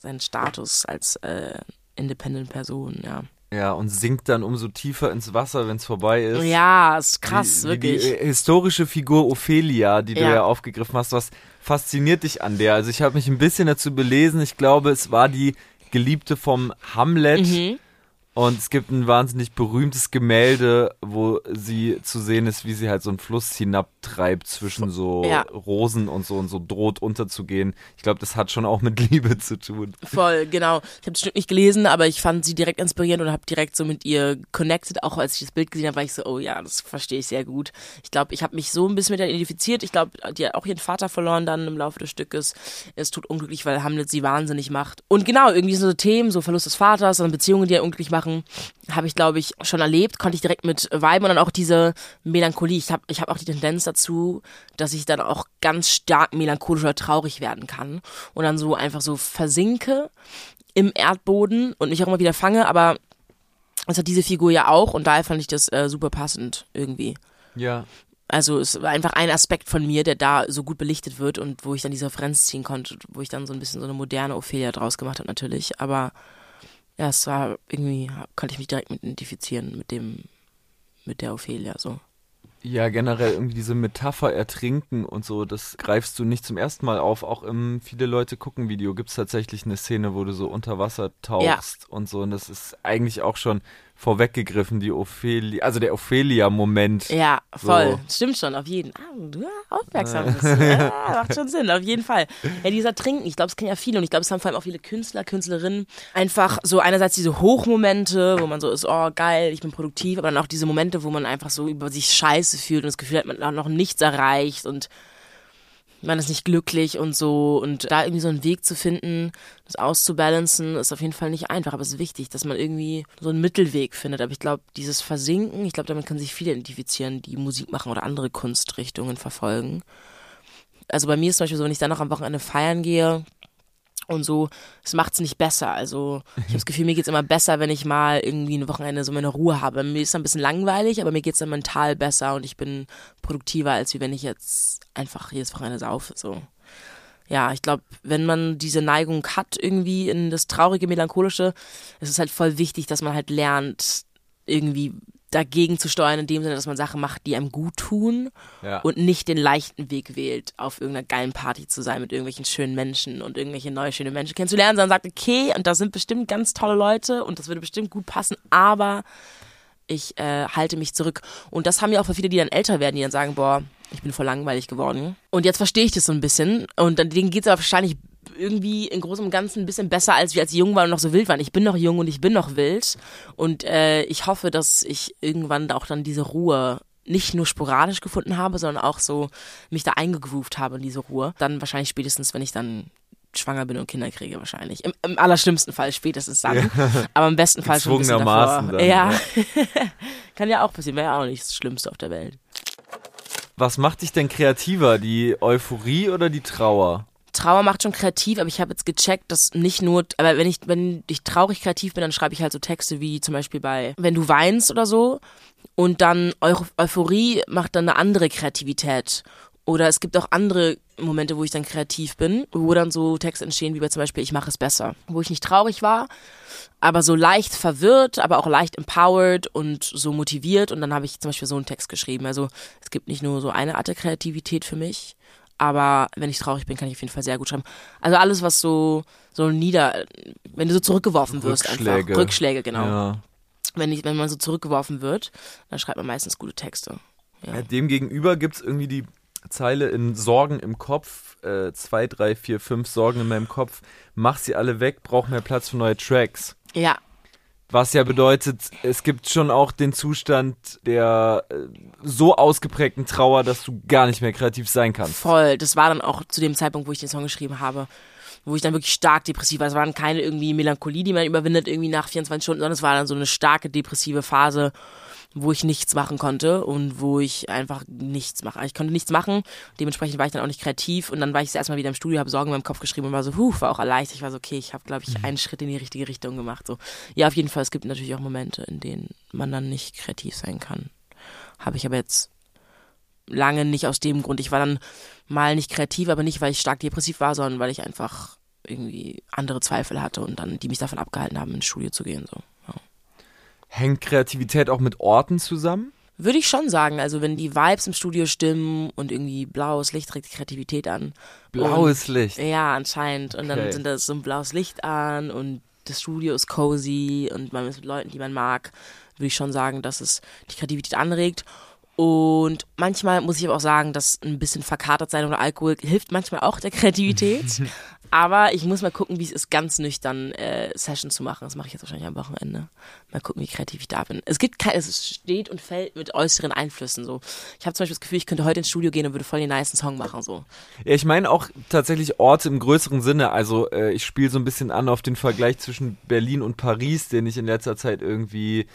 seinen Status als äh, independent Person, ja. Ja, und sinkt dann umso tiefer ins Wasser, wenn es vorbei ist. Ja, ist krass, die, wirklich. Die, die historische Figur Ophelia, die du ja. ja aufgegriffen hast, was fasziniert dich an der? Also ich habe mich ein bisschen dazu belesen. Ich glaube, es war die Geliebte vom Hamlet. Mhm und es gibt ein wahnsinnig berühmtes Gemälde, wo sie zu sehen ist, wie sie halt so einen Fluss hinabtreibt zwischen so ja. Rosen und so und so droht unterzugehen. Ich glaube, das hat schon auch mit Liebe zu tun. Voll, genau. Ich habe das Stück nicht gelesen, aber ich fand sie direkt inspirierend und habe direkt so mit ihr connected. Auch als ich das Bild gesehen habe, war ich so, oh ja, das verstehe ich sehr gut. Ich glaube, ich habe mich so ein bisschen mit ihr identifiziert. Ich glaube, die hat auch ihren Vater verloren dann im Laufe des Stückes. Es tut unglücklich, weil Hamlet sie wahnsinnig macht. Und genau, irgendwie so Themen, so Verlust des Vaters, dann Beziehungen, die er unglücklich machen, habe ich, glaube ich, schon erlebt, konnte ich direkt mit viben und dann auch diese Melancholie. Ich habe ich hab auch die Tendenz dazu, dass ich dann auch ganz stark melancholisch oder traurig werden kann und dann so einfach so versinke im Erdboden und mich auch immer wieder fange, aber das hat diese Figur ja auch und daher fand ich das äh, super passend irgendwie. Ja. Also es war einfach ein Aspekt von mir, der da so gut belichtet wird und wo ich dann diese Referenz ziehen konnte, wo ich dann so ein bisschen so eine moderne Ophelia draus gemacht habe natürlich, aber ja, es war irgendwie, konnte ich mich direkt mit identifizieren mit dem, mit der Ophelia so. Ja, generell irgendwie diese Metapher ertrinken und so, das greifst du nicht zum ersten Mal auf. Auch im Viele Leute gucken Video gibt es tatsächlich eine Szene, wo du so unter Wasser tauchst ja. und so. Und das ist eigentlich auch schon vorweggegriffen, die Ophelia, also der Ophelia-Moment. Ja, voll. So. Stimmt schon, auf jeden Fall. Ah, du aufmerksam bist. ja, macht schon Sinn, auf jeden Fall. Ja, dieser Trinken, ich glaube, es kennen ja viele und ich glaube, es haben vor allem auch viele Künstler, Künstlerinnen. Einfach so einerseits diese Hochmomente, wo man so ist, oh geil, ich bin produktiv, aber dann auch diese Momente, wo man einfach so über sich scheiße fühlt und das Gefühl hat, man hat noch nichts erreicht und man ist nicht glücklich und so. Und da irgendwie so einen Weg zu finden, das auszubalancen, ist auf jeden Fall nicht einfach. Aber es ist wichtig, dass man irgendwie so einen Mittelweg findet. Aber ich glaube, dieses Versinken, ich glaube, damit können sich viele identifizieren, die Musik machen oder andere Kunstrichtungen verfolgen. Also bei mir ist zum Beispiel so, wenn ich dann noch am Wochenende feiern gehe, und so, es macht es nicht besser. Also ich habe das Gefühl, mir geht es immer besser, wenn ich mal irgendwie eine Wochenende so meine Ruhe habe. Mir ist es ein bisschen langweilig, aber mir geht es dann mental besser und ich bin produktiver, als wie wenn ich jetzt einfach jedes Wochenende saufe. So. Ja, ich glaube, wenn man diese Neigung hat, irgendwie in das traurige, melancholische, ist es halt voll wichtig, dass man halt lernt, irgendwie dagegen zu steuern, in dem Sinne, dass man Sachen macht, die einem gut tun Ja. und nicht den leichten Weg wählt, auf irgendeiner geilen Party zu sein mit irgendwelchen schönen Menschen und irgendwelche neue schöne Menschen kennenzulernen, sondern sagt, okay, und da sind bestimmt ganz tolle Leute und das würde bestimmt gut passen, aber ich äh, halte mich zurück. Und das haben ja auch viele, die dann älter werden, die dann sagen, boah, ich bin voll langweilig geworden. Und jetzt verstehe ich das so ein bisschen. Und dann denen geht es aber wahrscheinlich irgendwie in großem und Ganzen ein bisschen besser, als wir als jung waren und noch so wild waren. Ich bin noch jung und ich bin noch wild. Und äh, ich hoffe, dass ich irgendwann auch dann diese Ruhe nicht nur sporadisch gefunden habe, sondern auch so mich da eingegroovt habe in diese Ruhe. Dann wahrscheinlich spätestens, wenn ich dann schwanger bin und Kinder kriege wahrscheinlich. Im, im allerschlimmsten Fall spätestens dann. Aber im besten Fall schon ein bisschen Gezwungenermaßen davor. dann, ja. ja. Kann ja auch passieren, wäre ja auch nicht das Schlimmste auf der Welt. Was macht dich denn kreativer, die Euphorie oder die Trauer? Trauer macht schon kreativ, aber ich habe jetzt gecheckt, dass nicht nur, aber wenn ich, wenn ich traurig kreativ bin, dann schreibe ich halt so Texte wie zum Beispiel bei Wenn du weinst oder so. Und dann Eu Euphorie macht dann eine andere Kreativität. Oder es gibt auch andere Momente, wo ich dann kreativ bin, wo dann so Texte entstehen, wie bei zum Beispiel Ich mache es besser. Wo ich nicht traurig war, aber so leicht verwirrt, aber auch leicht empowered und so motiviert. Und dann habe ich zum Beispiel so einen Text geschrieben. Also es gibt nicht nur so eine Art der Kreativität für mich, aber wenn ich traurig bin, kann ich auf jeden Fall sehr gut schreiben. Also alles, was so, so nieder, wenn du so zurückgeworfen wirst Rückschläge. einfach. Rückschläge, genau. Ja. Wenn, ich, wenn man so zurückgeworfen wird, dann schreibt man meistens gute Texte. Ja. Ja, Demgegenüber gibt es irgendwie die Zeile in Sorgen im Kopf, äh, zwei, drei, vier, fünf Sorgen in meinem Kopf, mach sie alle weg, brauch mehr Platz für neue Tracks. Ja, Was ja bedeutet, es gibt schon auch den Zustand der äh, so ausgeprägten Trauer, dass du gar nicht mehr kreativ sein kannst. voll. Das war dann auch zu dem Zeitpunkt, wo ich den Song geschrieben habe, wo ich dann wirklich stark depressiv war. Es war dann keine irgendwie Melancholie, die man überwindet irgendwie nach 24 Stunden, sondern es war dann so eine starke depressive Phase, wo ich nichts machen konnte und wo ich einfach nichts mache. Ich konnte nichts machen, dementsprechend war ich dann auch nicht kreativ und dann war ich erstmal wieder im Studio, habe Sorgen in meinem Kopf geschrieben und war so, huh, war auch erleichtert. Ich war so, okay, ich habe, glaube ich, einen Schritt in die richtige Richtung gemacht. So, ja, auf jeden Fall, es gibt natürlich auch Momente, in denen man dann nicht kreativ sein kann. Habe ich aber jetzt lange nicht aus dem Grund. Ich war dann mal nicht kreativ, aber nicht, weil ich stark depressiv war, sondern weil ich einfach irgendwie andere Zweifel hatte und dann die mich davon abgehalten haben, ins Studio zu gehen. So. Hängt Kreativität auch mit Orten zusammen? Würde ich schon sagen. Also wenn die Vibes im Studio stimmen und irgendwie blaues Licht regt die Kreativität an. Blaues Licht. Und, ja, anscheinend. Und dann Okay. sind das so ein blaues Licht an und das Studio ist cozy und man ist mit Leuten, die man mag, würde ich schon sagen, dass es die Kreativität anregt. Und manchmal muss ich aber auch sagen, dass ein bisschen verkatert sein oder Alkohol hilft manchmal auch der Kreativität. aber ich muss mal gucken, wie es ist, ganz nüchtern äh, Session zu machen. Das mache ich jetzt wahrscheinlich am Wochenende. Mal gucken, wie kreativ ich da bin. Es gibt kein, es steht und fällt mit äußeren Einflüssen so. Ich habe zum Beispiel das Gefühl, ich könnte heute ins Studio gehen und würde voll den nicen Song machen so. Ja, ich meine auch tatsächlich Orte im größeren Sinne. Also äh, ich spiele so ein bisschen an auf den Vergleich zwischen Berlin und Paris, den ich in letzter Zeit irgendwie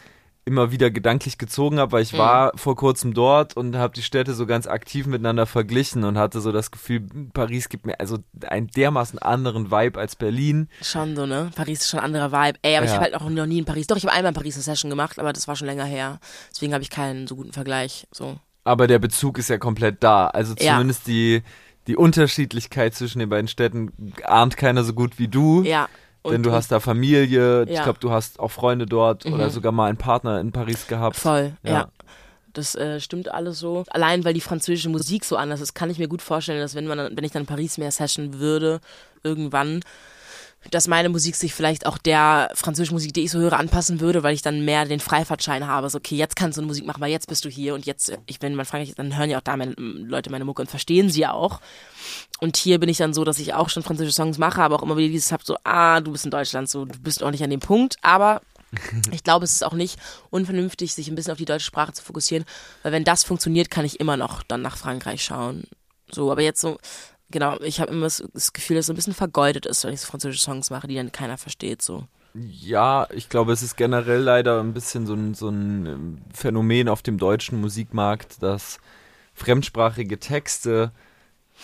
immer wieder gedanklich gezogen habe, weil ich war vor kurzem dort und habe die Städte so ganz aktiv miteinander verglichen und hatte so das Gefühl, Paris gibt mir also einen dermaßen anderen Vibe als Berlin. Schon so, ne? Paris ist schon ein anderer Vibe. Ey, aber ich Ja. habe halt auch noch nie in Paris. Doch, ich habe einmal in Paris eine Session gemacht, aber das war schon länger her. Deswegen habe ich keinen so guten Vergleich. So. Aber der Bezug ist ja komplett da. Also Ja. zumindest die, die Unterschiedlichkeit zwischen den beiden Städten ahnt keiner so gut wie du. Ja. Und, denn du hast da Familie, ich Ja. glaube, du hast auch Freunde dort Mhm. oder sogar mal einen Partner in Paris gehabt. Voll, ja. Ja. Das äh, stimmt alles so. Allein weil die französische Musik so anders ist, kann ich mir gut vorstellen, dass wenn man wenn ich dann in Paris mehr session würde, irgendwann, dass meine Musik sich vielleicht auch der französischen Musik, die ich so höre, anpassen würde, weil ich dann mehr den Freifahrtschein habe. So, okay, jetzt kannst du eine Musik machen, weil jetzt bist du hier und jetzt, ich, wenn man Frankreich, dann hören ja auch da meine, Leute meine Mucke und verstehen sie ja auch. Und hier bin ich dann so, dass ich auch schon französische Songs mache, aber auch immer wieder dieses hab so, ah, du bist in Deutschland, so, du bist auch nicht an dem Punkt, aber ich glaube, es ist auch nicht unvernünftig, sich ein bisschen auf die deutsche Sprache zu fokussieren, weil wenn das funktioniert, kann ich immer noch dann nach Frankreich schauen. So, aber jetzt so, genau, ich habe immer das, Gefühl, dass es so ein bisschen vergeudet ist, wenn ich so französische Songs mache, die dann keiner versteht, so. Ja, ich glaube, es ist generell leider ein bisschen so ein, so ein ähm, Phänomen auf dem deutschen Musikmarkt, dass fremdsprachige Texte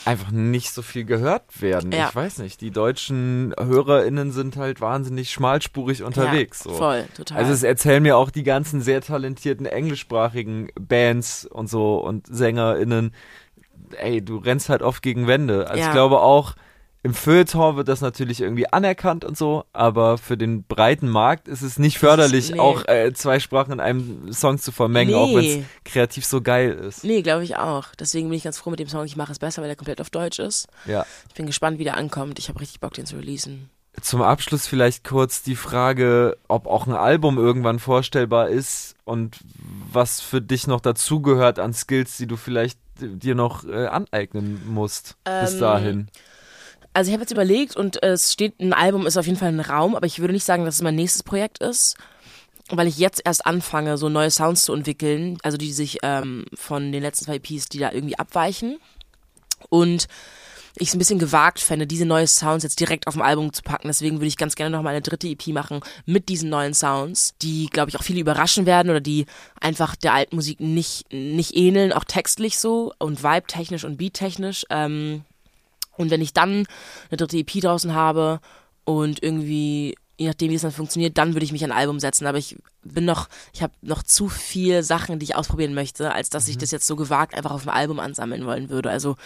einfach nicht so viel gehört werden. Ja. Ich weiß nicht, die deutschen HörerInnen sind halt wahnsinnig schmalspurig unterwegs. Ja, so. voll, total. Also es erzählen mir auch die ganzen sehr talentierten englischsprachigen Bands und so und SängerInnen, ey, du rennst halt oft gegen Wände. Also Ja. ich glaube auch, im Feuilleton wird das natürlich irgendwie anerkannt und so, aber für den breiten Markt ist es nicht förderlich, nee. auch äh, zwei Sprachen in einem Song zu vermengen, nee. auch wenn es kreativ so geil ist. Nee, glaube ich auch. Deswegen bin ich ganz froh mit dem Song. Ich mache es besser, weil er komplett auf Deutsch ist. Ja. Ich bin gespannt, wie der ankommt. Ich habe richtig Bock, den zu releasen. Zum Abschluss vielleicht kurz die Frage, ob auch ein Album irgendwann vorstellbar ist und was für dich noch dazugehört an Skills, die du vielleicht dir noch äh, aneignen musst ähm, bis dahin. Also ich habe jetzt überlegt und es steht, ein Album ist auf jeden Fall ein Raum, aber ich würde nicht sagen, dass es mein nächstes Projekt ist, weil ich jetzt erst anfange, so neue Sounds zu entwickeln, also die sich ähm, von den letzten zwei EPs, die da irgendwie abweichen. Und ich es ein bisschen gewagt fände, diese neuen Sounds jetzt direkt auf dem Album zu packen. Deswegen würde ich ganz gerne nochmal eine dritte EP machen mit diesen neuen Sounds, die, glaube ich, auch viele überraschen werden oder die einfach der alten Musik nicht, nicht ähneln, auch textlich so und vibe-technisch und beat-technisch. Ähm, und wenn ich dann eine dritte EP draußen habe und irgendwie je nachdem, wie es dann funktioniert, dann würde ich mich an ein Album setzen. Aber ich bin noch, ich habe noch zu viel Sachen, die ich ausprobieren möchte, als dass ich mhm. das jetzt so gewagt einfach auf dem Album ansammeln wollen würde. Also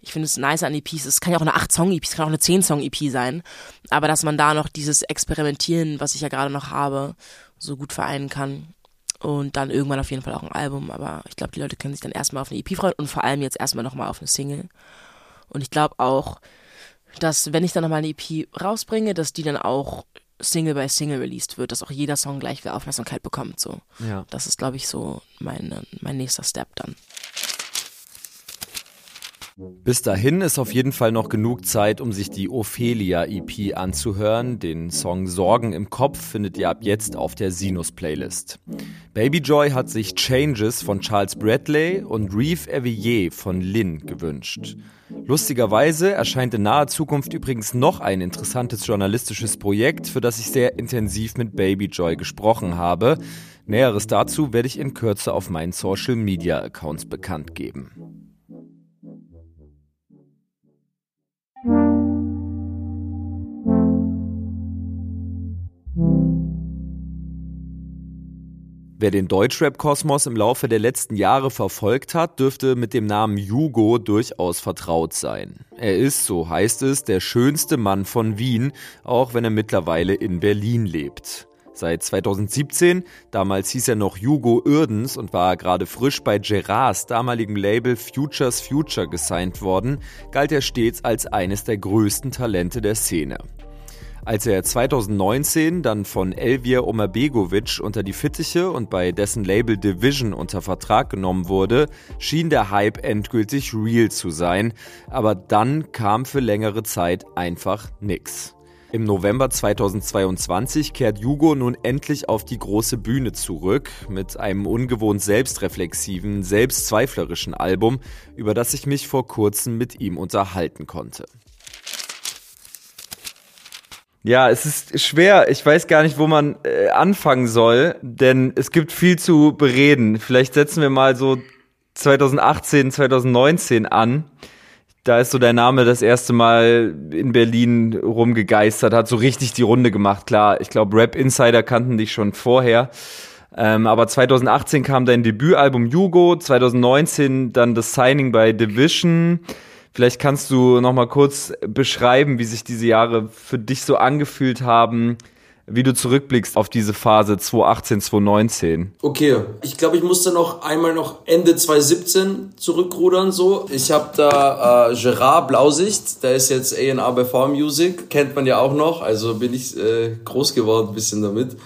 ich finde es nice an EPs. Es kann ja auch eine 8-Song-EP, es kann auch eine 10-Song-EP sein. Aber dass man da noch dieses Experimentieren, was ich ja gerade noch habe, so gut vereinen kann. Und dann irgendwann auf jeden Fall auch ein Album. Aber ich glaube, die Leute können sich dann erstmal auf eine EP freuen und vor allem jetzt erstmal nochmal auf eine Single. Und ich glaube auch, dass wenn ich dann nochmal eine EP rausbringe, dass die dann auch Single by Single released wird, dass auch jeder Song gleich viel Aufmerksamkeit bekommt. So. Ja. Das ist, glaube ich, so mein, mein nächster Step dann. Bis dahin ist auf jeden Fall noch genug Zeit, um sich die Ophelia EP anzuhören. Den Song Sorgen im Kopf findet ihr ab jetzt auf der Sinus-Playlist. Baby Joy hat sich Changes von Charles Bradley und Reeve Evillier von Lynn gewünscht. Lustigerweise erscheint in naher Zukunft übrigens noch ein interessantes journalistisches Projekt, für das ich sehr intensiv mit Baby Joy gesprochen habe. Näheres dazu werde ich in Kürze auf meinen Social Media Accounts bekannt geben. Wer den Deutschrap-Kosmos im Laufe der letzten Jahre verfolgt hat, dürfte mit dem Namen Jugo durchaus vertraut sein. Er ist, so heißt es, der schönste Mann von Wien, auch wenn er mittlerweile in Berlin lebt. Seit 2017, damals hieß er noch Jugo Irdens und war gerade frisch bei Gerards damaligem Label Futures Future gesigned worden, galt er stets als eines der größten Talente der Szene. Als er 2019 dann von Elvir Omerbegovic unter die Fittiche und bei dessen Label Division unter Vertrag genommen wurde, schien der Hype endgültig real zu sein, aber dann kam für längere Zeit einfach nix. Im November 2022 kehrt Jugo nun endlich auf die große Bühne zurück mit einem ungewohnt selbstreflexiven, selbstzweiflerischen Album, über das ich mich vor kurzem mit ihm unterhalten konnte. Ja, es ist schwer. Ich weiß gar nicht, wo man äh, anfangen soll, denn es gibt viel zu bereden. Vielleicht setzen wir mal so 2018, 2019 an. Da ist so der Name das erste Mal in Berlin rumgegeistert, hat so richtig die Runde gemacht. Klar, ich glaube, Rap Insider kannten dich schon vorher. Ähm, aber 2018 kam dein Debütalbum Jugo, 2019 dann das Signing bei Division. Vielleicht kannst du noch mal kurz beschreiben, wie sich diese Jahre für dich so angefühlt haben, wie du zurückblickst auf diese Phase 2018, 2019. Okay, ich glaube, ich musste noch einmal noch Ende 2017 zurückrudern so. Ich habe da äh, Gerard Blausicht, der ist jetzt A&R bei Farm Music, kennt man ja auch noch, also bin ich äh, groß geworden ein bisschen damit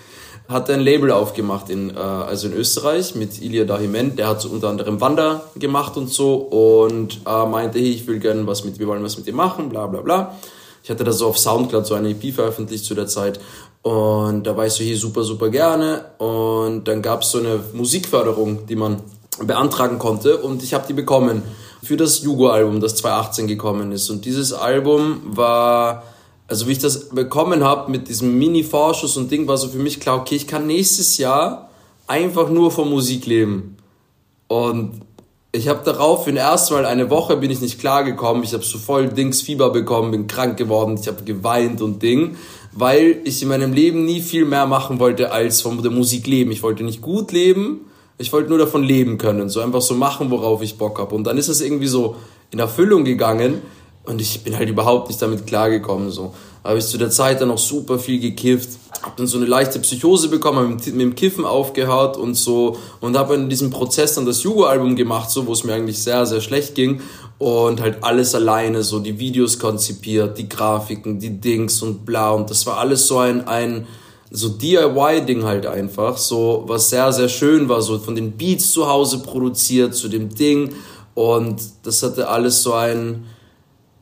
hat ein Label aufgemacht in, äh, also in Österreich mit Ilya Dahiment. Der hat so unter anderem Wander gemacht und so und äh, meinte, hey, ich will gerne was mit, wir wollen was mit dir machen, bla bla bla. Ich hatte da so auf Soundcloud so eine EP veröffentlicht zu der Zeit und da war ich so, hier super, super gerne und dann gab es so eine Musikförderung, die man beantragen konnte und ich habe die bekommen für das Jugo-Album, das 2018 gekommen ist und dieses Album war also wie ich das bekommen habe mit diesem Mini-Vorschuss und Ding, war so für mich klar, okay, ich kann nächstes Jahr einfach nur von Musik leben. Und ich habe darauf in erstmal eine Woche bin ich nicht klar gekommen. Ich habe so voll Dings Fieber bekommen, bin krank geworden, ich habe geweint und Ding, weil ich in meinem Leben nie viel mehr machen wollte als von der Musik leben. Ich wollte nicht gut leben, ich wollte nur davon leben können, so einfach so machen, worauf ich Bock habe. Und dann ist es irgendwie so in Erfüllung gegangen Und ich bin halt überhaupt nicht damit klargekommen, so. Habe ich zu der Zeit dann noch super viel gekifft, habe dann so eine leichte Psychose bekommen, mit, mit dem Kiffen aufgehört und so. Und habe in diesem Prozess dann das Jugo-Album gemacht, so wo es mir eigentlich sehr sehr schlecht ging. Und halt alles alleine, so die Videos konzipiert, die Grafiken, die Dings und bla. Und das war alles so ein ein so DIY-Ding halt einfach, so was sehr sehr schön war, so von den Beats zu Hause produziert zu dem Ding. Und das hatte alles so ein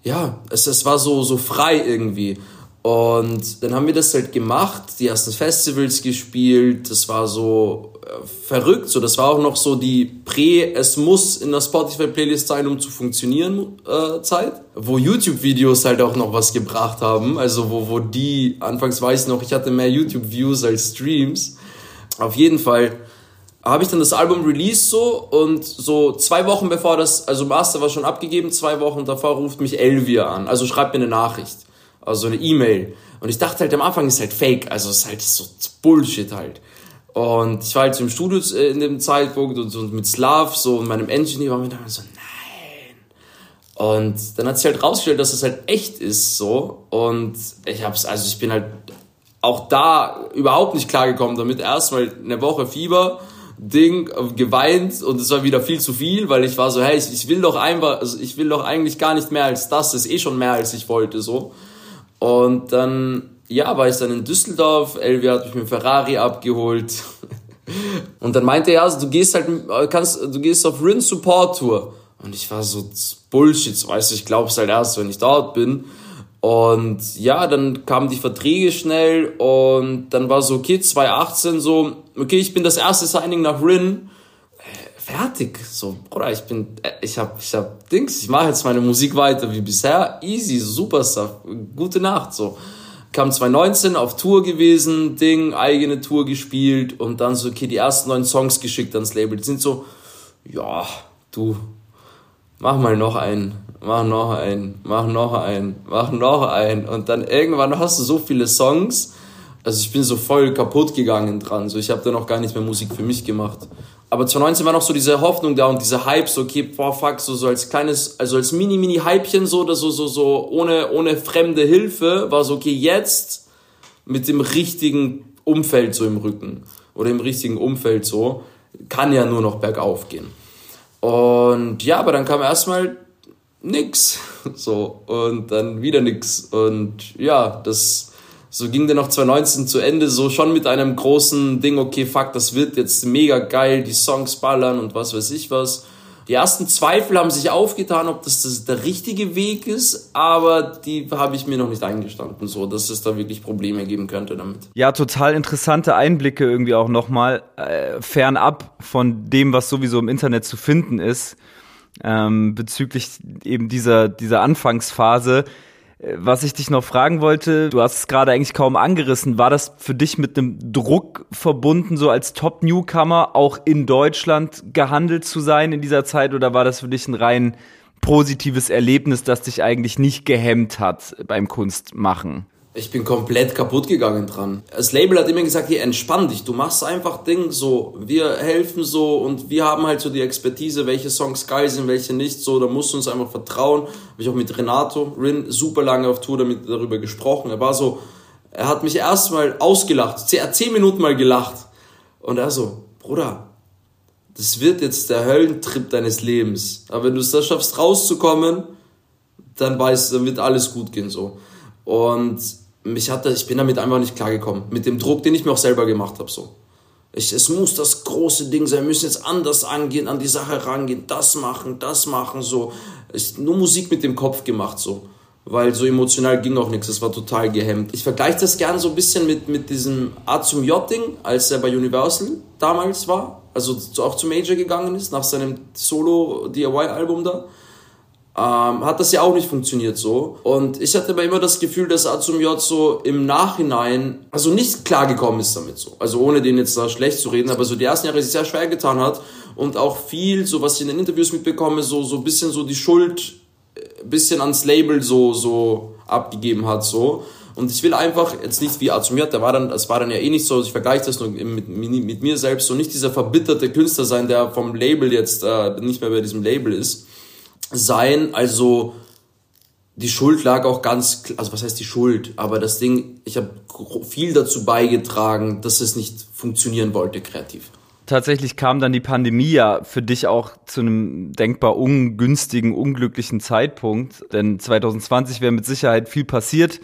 ja, es, es war so, so frei irgendwie. Und dann haben wir das halt gemacht, die ersten Festivals gespielt, das war so äh, verrückt, so das war auch noch so die Prä, es muss in der Spotify-Playlist sein, um zu funktionieren äh, Zeit, wo YouTube-Videos halt auch noch was gebracht haben, also wo, wo die, anfangs weiß ich noch, ich hatte mehr YouTube-Views als Streams. Auf jeden Fall habe ich dann das Album released so und so zwei Wochen bevor das, also Master war schon abgegeben, zwei Wochen davor ruft mich Elvia an, also schreibt mir eine Nachricht, also eine E-Mail. Und ich dachte halt am Anfang ist halt fake, also ist halt so Bullshit halt. Und ich war halt so im Studio äh, in dem Zeitpunkt und so mit Slav so und meinem Engineer war mir dann so, nein. Und dann hat sich halt rausgestellt, dass es halt echt ist so und ich hab's, also ich bin halt auch da überhaupt nicht klargekommen damit. Erstmal eine Woche Fieber Ding geweint und es war wieder viel zu viel, weil ich war so, hey, ich, ich will doch einfach, also ich will doch eigentlich gar nicht mehr als das, das ist eh schon mehr als ich wollte, so. Und dann, ja, war ich dann in Düsseldorf, Elvia hat mich mit Ferrari abgeholt. und dann meinte er, also, du gehst halt, kannst, du gehst auf Rin Support Tour. Und ich war so, Bullshit, weißt du, ich glaub's halt erst, wenn ich dort bin. Und ja, dann kamen die Verträge schnell und dann war so, okay, 2018 so, okay, ich bin das erste Signing nach Rin. Äh, fertig. So, Bruder, ich bin, äh, ich hab, ich hab Dings, ich mache jetzt meine Musik weiter wie bisher. Easy, super Stuff. Gute Nacht, so. Kam 2019 auf Tour gewesen, Ding, eigene Tour gespielt und dann so, okay, die ersten neun Songs geschickt ans Label. Die sind so, ja, du, mach mal noch einen mach noch einen, mach noch einen, mach noch einen. Und dann irgendwann hast du so viele Songs. Also ich bin so voll kaputt gegangen dran. So, ich habe dann auch gar nicht mehr Musik für mich gemacht. Aber 2019 war noch so diese Hoffnung da und dieser Hype, so, okay, boah, fuck, so, so als kleines, also als Mini-Mini-Hypchen so, oder so, so, so, ohne, ohne fremde Hilfe, war so, okay, jetzt mit dem richtigen Umfeld so im Rücken oder im richtigen Umfeld so, kann ja nur noch bergauf gehen. Und ja, aber dann kam erstmal nix. So, und dann wieder nix. Und ja, das, so ging dann noch 2019 zu Ende, so schon mit einem großen Ding, okay, fuck, das wird jetzt mega geil, die Songs ballern und was weiß ich was. Die ersten Zweifel haben sich aufgetan, ob das, das der richtige Weg ist, aber die habe ich mir noch nicht eingestanden, so, dass es da wirklich Probleme geben könnte damit. Ja, total interessante Einblicke irgendwie auch nochmal, äh, fernab von dem, was sowieso im Internet zu finden ist ähm, bezüglich eben dieser, dieser Anfangsphase. Äh, was ich dich noch fragen wollte, du hast es gerade eigentlich kaum angerissen, war das für dich mit einem Druck verbunden, so als Top-Newcomer auch in Deutschland gehandelt zu sein in dieser Zeit oder war das für dich ein rein positives Erlebnis, das dich eigentlich nicht gehemmt hat beim Kunstmachen? Ich bin komplett kaputt gegangen dran. Das Label hat immer gesagt, hier entspann dich, du machst einfach Ding so, wir helfen so und wir haben halt so die Expertise, welche Songs geil sind, welche nicht so, da musst du uns einfach vertrauen. Habe ich auch mit Renato Rin super lange auf Tour damit darüber gesprochen. Er war so, er hat mich erstmal ausgelacht, zehn Minuten mal gelacht und er so, Bruder, das wird jetzt der Höllentrip deines Lebens, aber wenn du es da schaffst rauszukommen, dann weißt, dann wird alles gut gehen so. Und mich hat das, ich bin damit einfach nicht klargekommen. Mit dem Druck, den ich mir auch selber gemacht habe. So. Es muss das große Ding sein, wir müssen jetzt anders angehen, an die Sache rangehen, das machen, das machen, so. Ich, nur Musik mit dem Kopf gemacht, so. Weil so emotional ging auch nichts, es war total gehemmt. Ich vergleiche das gern so ein bisschen mit, mit diesem A zum J-Ding, als er bei Universal damals war, also auch zu Major gegangen ist, nach seinem Solo-DIY-Album da ähm, hat das ja auch nicht funktioniert so. Und ich hatte aber immer das Gefühl, dass Azum J so im Nachhinein, also nicht klargekommen ist damit so. Also ohne den jetzt da schlecht zu reden, aber so die ersten Jahre sich sehr schwer getan hat und auch viel, so was ich in den Interviews mitbekomme, so, so bisschen so die Schuld, äh, bisschen ans Label so, so abgegeben hat so. Und ich will einfach jetzt nicht wie Azumiat, der war dann, das war dann ja eh nicht so, ich vergleiche das nur mit, mit, mir selbst, so nicht dieser verbitterte Künstler sein, der vom Label jetzt äh, nicht mehr bei diesem Label ist sein. Also die Schuld lag auch ganz, also was heißt die Schuld? Aber das Ding, ich habe viel dazu beigetragen, dass es nicht funktionieren wollte kreativ. Tatsächlich kam dann die Pandemie ja für dich auch zu einem denkbar ungünstigen, unglücklichen Zeitpunkt. Denn 2020 wäre mit Sicherheit viel passiert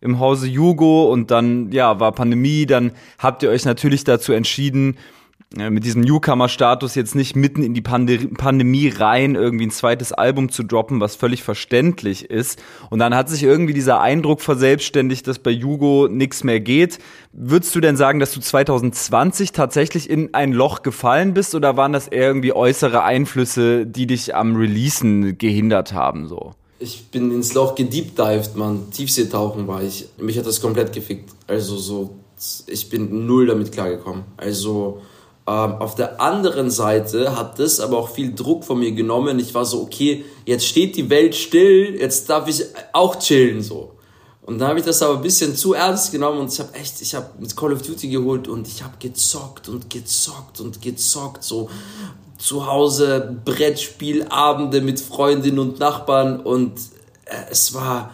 im Hause Jugo und dann, ja, war Pandemie. Dann habt ihr euch natürlich dazu entschieden, mit diesem Newcomer-Status jetzt nicht mitten in die Pande Pandemie rein irgendwie ein zweites Album zu droppen, was völlig verständlich ist. Und dann hat sich irgendwie dieser Eindruck verselbstständigt, dass bei Jugo nichts mehr geht. Würdest du denn sagen, dass du 2020 tatsächlich in ein Loch gefallen bist oder waren das eher irgendwie äußere Einflüsse, die dich am Releasen gehindert haben, so? Ich bin ins Loch gediebdived, man. Tiefseetauchen war ich. Mich hat das komplett gefickt. Also so, ich bin null damit klargekommen. Also, auf der anderen Seite hat das aber auch viel Druck von mir genommen. Ich war so, okay, jetzt steht die Welt still, jetzt darf ich auch chillen so. Und dann habe ich das aber ein bisschen zu ernst genommen und ich habe echt, ich habe mit Call of Duty geholt und ich habe gezockt und gezockt und gezockt so zu Hause Brettspielabende mit Freundinnen und Nachbarn und äh, es war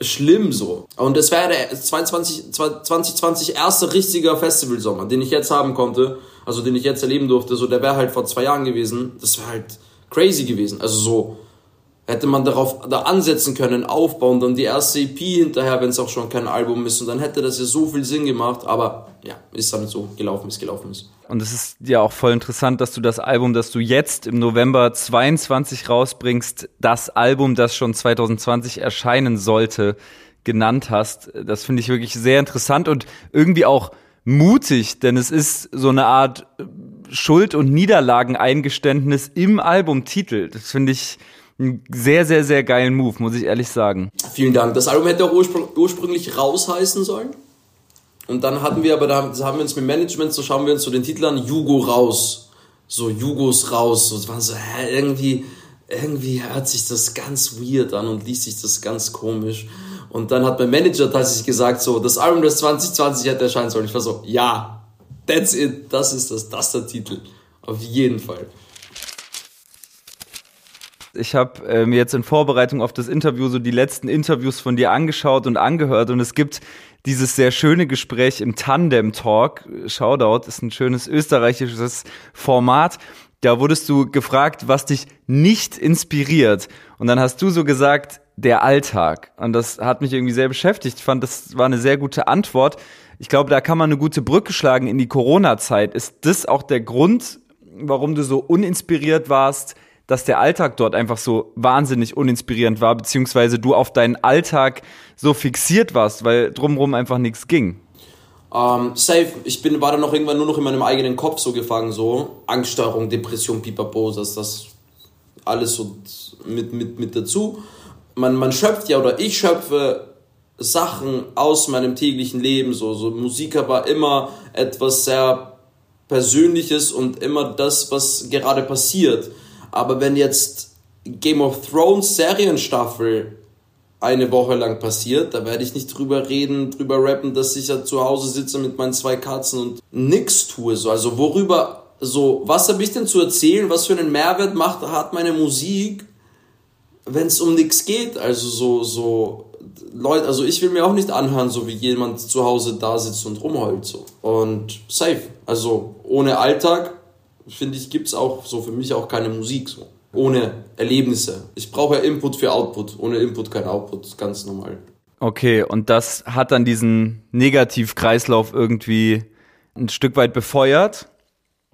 schlimm so. Und es wäre der 22, 2020 erste richtiger Festivalsommer, den ich jetzt haben konnte also den ich jetzt erleben durfte, so der wäre halt vor zwei Jahren gewesen, das wäre halt crazy gewesen. Also so hätte man darauf da ansetzen können, aufbauen, dann die erste EP hinterher, wenn es auch schon kein Album ist und dann hätte das ja so viel Sinn gemacht, aber ja, ist dann so gelaufen, ist gelaufen ist. Und es ist ja auch voll interessant, dass du das Album, das du jetzt im November 22 rausbringst, das Album, das schon 2020 erscheinen sollte, genannt hast. Das finde ich wirklich sehr interessant und irgendwie auch mutig, denn es ist so eine Art Schuld- und Niederlageneingeständnis im Albumtitel. Das finde ich einen sehr, sehr, sehr geilen Move, muss ich ehrlich sagen. Vielen Dank. Das Album hätte auch ursprung ursprünglich raus heißen sollen. Und dann hatten wir aber, da haben wir uns mit Management, so schauen wir uns so den Titel an, Jugo raus. So, Jugos raus. So, es war so, hä, irgendwie, irgendwie hört sich das ganz weird an und liest sich das ganz komisch. Und dann hat mein Manager tatsächlich gesagt, so, das Album, das 2020 hätte erscheinen sollen. Ich war so, ja, that's it, das ist das, das ist der Titel. Auf jeden Fall. Ich habe äh, mir jetzt in Vorbereitung auf das Interview so die letzten Interviews von dir angeschaut und angehört und es gibt dieses sehr schöne Gespräch im Tandem Talk. Shoutout ist ein schönes österreichisches Format. Da wurdest du gefragt, was dich nicht inspiriert. Und dann hast du so gesagt, der Alltag. Und das hat mich irgendwie sehr beschäftigt. Ich fand, das war eine sehr gute Antwort. Ich glaube, da kann man eine gute Brücke schlagen in die Corona-Zeit. Ist das auch der Grund, warum du so uninspiriert warst, dass der Alltag dort einfach so wahnsinnig uninspirierend war, beziehungsweise du auf deinen Alltag so fixiert warst, weil drumherum einfach nichts ging? Ähm, safe. Ich bin, war dann noch irgendwann nur noch in meinem eigenen Kopf so gefangen, so Angststörung, Depression, Pipapo, das, das alles so mit, mit, mit dazu man, man schöpft ja oder ich schöpfe Sachen aus meinem täglichen Leben. So, so Musik war immer etwas sehr Persönliches und immer das, was gerade passiert. Aber wenn jetzt Game of Thrones Serienstaffel eine Woche lang passiert, da werde ich nicht drüber reden, drüber rappen, dass ich ja zu Hause sitze mit meinen zwei Katzen und nix tue. So, also worüber, so, was habe ich denn zu erzählen? Was für einen Mehrwert macht, hat meine Musik? Wenn es um nichts geht, also so, so Leute, also ich will mir auch nicht anhören, so wie jemand zu Hause da sitzt und rumheult so. Und safe. Also ohne Alltag, finde ich, gibt es auch so für mich auch keine Musik so. Ohne Erlebnisse. Ich brauche Input für Output. Ohne Input kein Output, ganz normal. Okay, und das hat dann diesen Negativkreislauf irgendwie ein Stück weit befeuert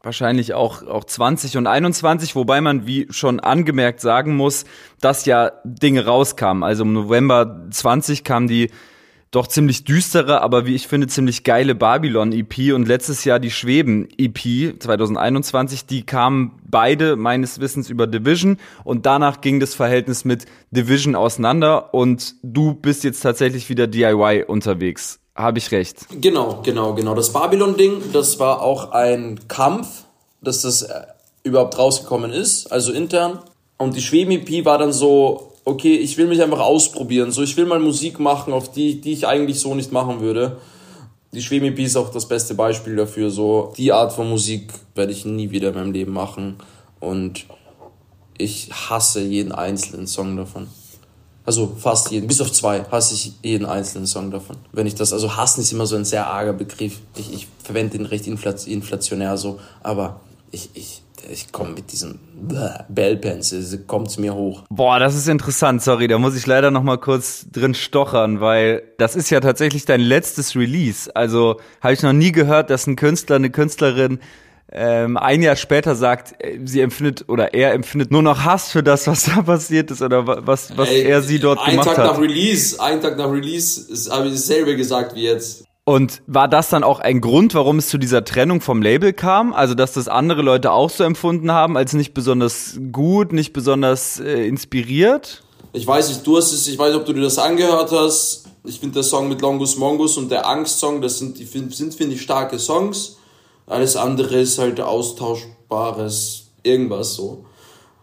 wahrscheinlich auch, auch 20 und 21, wobei man, wie schon angemerkt, sagen muss, dass ja Dinge rauskamen. Also im November 20 kam die doch ziemlich düstere, aber wie ich finde, ziemlich geile Babylon-EP und letztes Jahr die Schweben-EP 2021, die kamen beide meines Wissens über Division und danach ging das Verhältnis mit Division auseinander und du bist jetzt tatsächlich wieder DIY unterwegs. Habe ich recht. Genau, genau, genau. Das Babylon-Ding, das war auch ein Kampf, dass das äh, überhaupt rausgekommen ist, also intern. Und die Schweben-EP war dann so, okay, ich will mich einfach ausprobieren. So, ich will mal Musik machen, auf die, die ich eigentlich so nicht machen würde. Die Schweben-EP ist auch das beste Beispiel dafür. So, die Art von Musik werde ich nie wieder in meinem Leben machen. Und ich hasse jeden einzelnen Song davon. Also fast jeden, bis auf zwei hasse ich jeden einzelnen Song davon. Wenn ich das, also hassen ist immer so ein sehr arger Begriff. Ich, ich verwende den recht inflationär so, aber ich, ich, ich komme mit diesem Bellpens, kommt mir hoch. Boah, das ist interessant, sorry, da muss ich leider noch mal kurz drin stochern, weil das ist ja tatsächlich dein letztes Release. Also habe ich noch nie gehört, dass ein Künstler, eine Künstlerin ähm, ein Jahr später sagt, äh, sie empfindet oder er empfindet nur noch Hass für das, was da passiert ist oder was, was Ey, er sie dort gemacht hat. Ein Tag nach Release, ein Tag nach Release habe ich dasselbe gesagt wie jetzt. Und war das dann auch ein Grund, warum es zu dieser Trennung vom Label kam? Also, dass das andere Leute auch so empfunden haben, als nicht besonders gut, nicht besonders äh, inspiriert? Ich weiß nicht, du hast es, ich weiß nicht, ob du dir das angehört hast. Ich finde der Song mit Longus Mongus und der Angst-Song, das sind, die sind, finde ich, starke Songs. Alles andere ist halt austauschbares irgendwas so.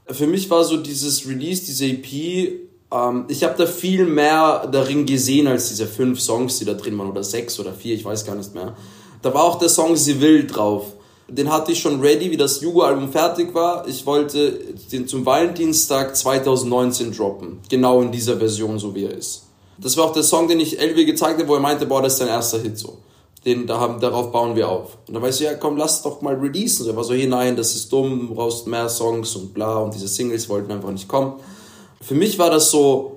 Für mich war so dieses Release, diese EP, ähm, ich habe da viel mehr darin gesehen als diese fünf Songs, die da drin waren, oder sechs oder vier, ich weiß gar nicht mehr. Da war auch der Song Sie will drauf. Den hatte ich schon ready, wie das Jugo-Album fertig war. Ich wollte den zum Valentinstag 2019 droppen. Genau in dieser Version, so wie er ist. Das war auch der Song, den ich Elvi gezeigt habe, wo er meinte, boah, das ist dein erster Hit so den, da haben, darauf bauen wir auf. Und dann weißt du, ja, komm, lass doch mal releasen. Er war so, hey, nein, das ist dumm, du brauchst mehr Songs und bla, und diese Singles wollten einfach nicht kommen. Für mich war das so,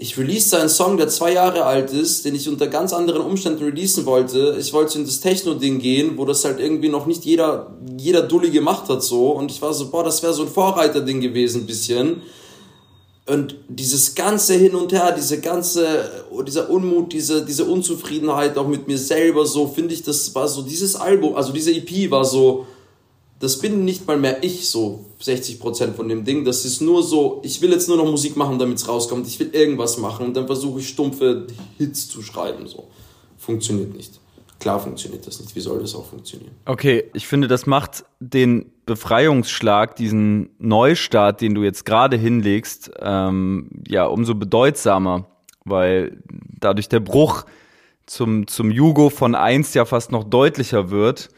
ich release einen Song, der zwei Jahre alt ist, den ich unter ganz anderen Umständen releasen wollte. Ich wollte in das Techno-Ding gehen, wo das halt irgendwie noch nicht jeder, jeder Dulli gemacht hat, so. Und ich war so, boah, das wäre so ein Vorreiter-Ding gewesen, bisschen. Und dieses ganze Hin und Her, diese ganze, dieser Unmut, diese, diese Unzufriedenheit auch mit mir selber, so finde ich, das war so, dieses Album, also diese EP war so, das bin nicht mal mehr ich, so 60% von dem Ding. Das ist nur so, ich will jetzt nur noch Musik machen, damit es rauskommt. Ich will irgendwas machen und dann versuche ich stumpfe Hits zu schreiben, so. Funktioniert nicht. Klar funktioniert das nicht. Wie soll das auch funktionieren? Okay, ich finde, das macht den Befreiungsschlag, diesen Neustart, den du jetzt gerade hinlegst, ähm, ja, umso bedeutsamer, weil dadurch der Bruch zum, zum Jugo von einst ja fast noch deutlicher wird.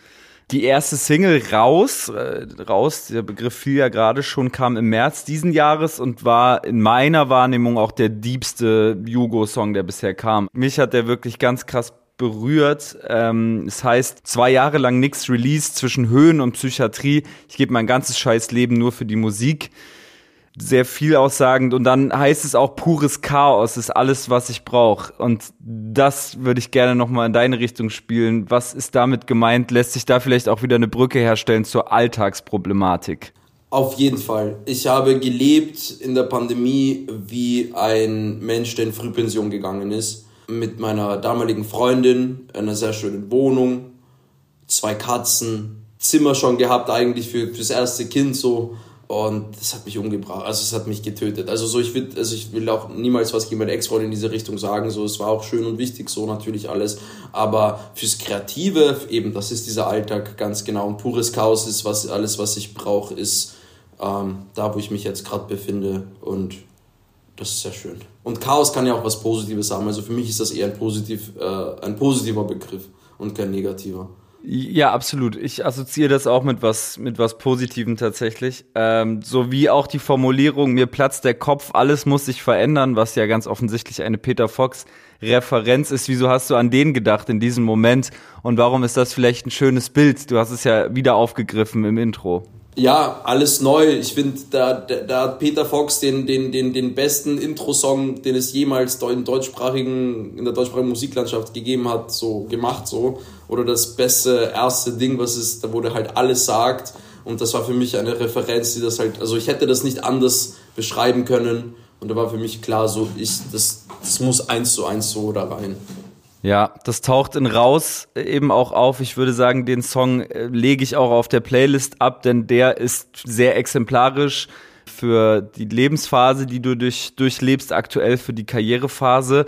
Die erste Single raus, äh, raus, der Begriff fiel ja gerade schon, kam im März diesen Jahres und war in meiner Wahrnehmung auch der diebste Jugo-Song, der bisher kam. Mich hat der wirklich ganz krass berührt. Ähm, es heißt, zwei Jahre lang nichts released zwischen Höhen und Psychiatrie. Ich gebe mein ganzes scheiß Leben nur für die Musik. Sehr viel aussagend. Und dann heißt es auch pures Chaos ist alles, was ich brauche. Und das würde ich gerne nochmal in deine Richtung spielen. Was ist damit gemeint? Lässt sich da vielleicht auch wieder eine Brücke herstellen zur Alltagsproblematik? Auf jeden Fall. Ich habe gelebt in der Pandemie wie ein Mensch, der in Frühpension gegangen ist mit meiner damaligen Freundin in einer sehr schönen Wohnung, zwei Katzen, Zimmer schon gehabt eigentlich für fürs erste Kind so. Und das hat mich umgebracht, also es hat mich getötet. Also so ich will also ich will auch niemals was gegen meine Ex-Freundin in diese Richtung sagen, so es war auch schön und wichtig so natürlich alles, aber fürs kreative eben das ist dieser Alltag ganz genau. Und pures Chaos ist was alles was ich brauche ist ähm, da wo ich mich jetzt gerade befinde. Und das ist sehr schön. Und Chaos kann ja auch was Positives haben. Also für mich ist das eher ein, positiv, äh, ein positiver Begriff und kein negativer. Ja, absolut. Ich assoziiere das auch mit was, mit was Positivem tatsächlich. Ähm, so wie auch die Formulierung, mir platzt der Kopf, alles muss sich verändern, was ja ganz offensichtlich eine Peter Fox Referenz ist. Wieso hast du an den gedacht in diesem Moment? Und warum ist das vielleicht ein schönes Bild? Du hast es ja wieder aufgegriffen im Intro ja, alles neu. Ich finde, da, da, hat Peter Fox den, den, den, den besten Intro-Song, den es jemals in, deutschsprachigen, in der deutschsprachigen Musiklandschaft gegeben hat, so gemacht, so. Oder das beste erste Ding, was es, da wurde halt alles sagt. Und das war für mich eine Referenz, die das halt, also ich hätte das nicht anders beschreiben können. Und da war für mich klar, so, ich, das, das muss eins zu eins so da rein. Ja, das taucht in Raus eben auch auf. Ich würde sagen, den Song äh, lege ich auch auf der Playlist ab, denn der ist sehr exemplarisch für die Lebensphase, die du durch, durchlebst, aktuell für die Karrierephase.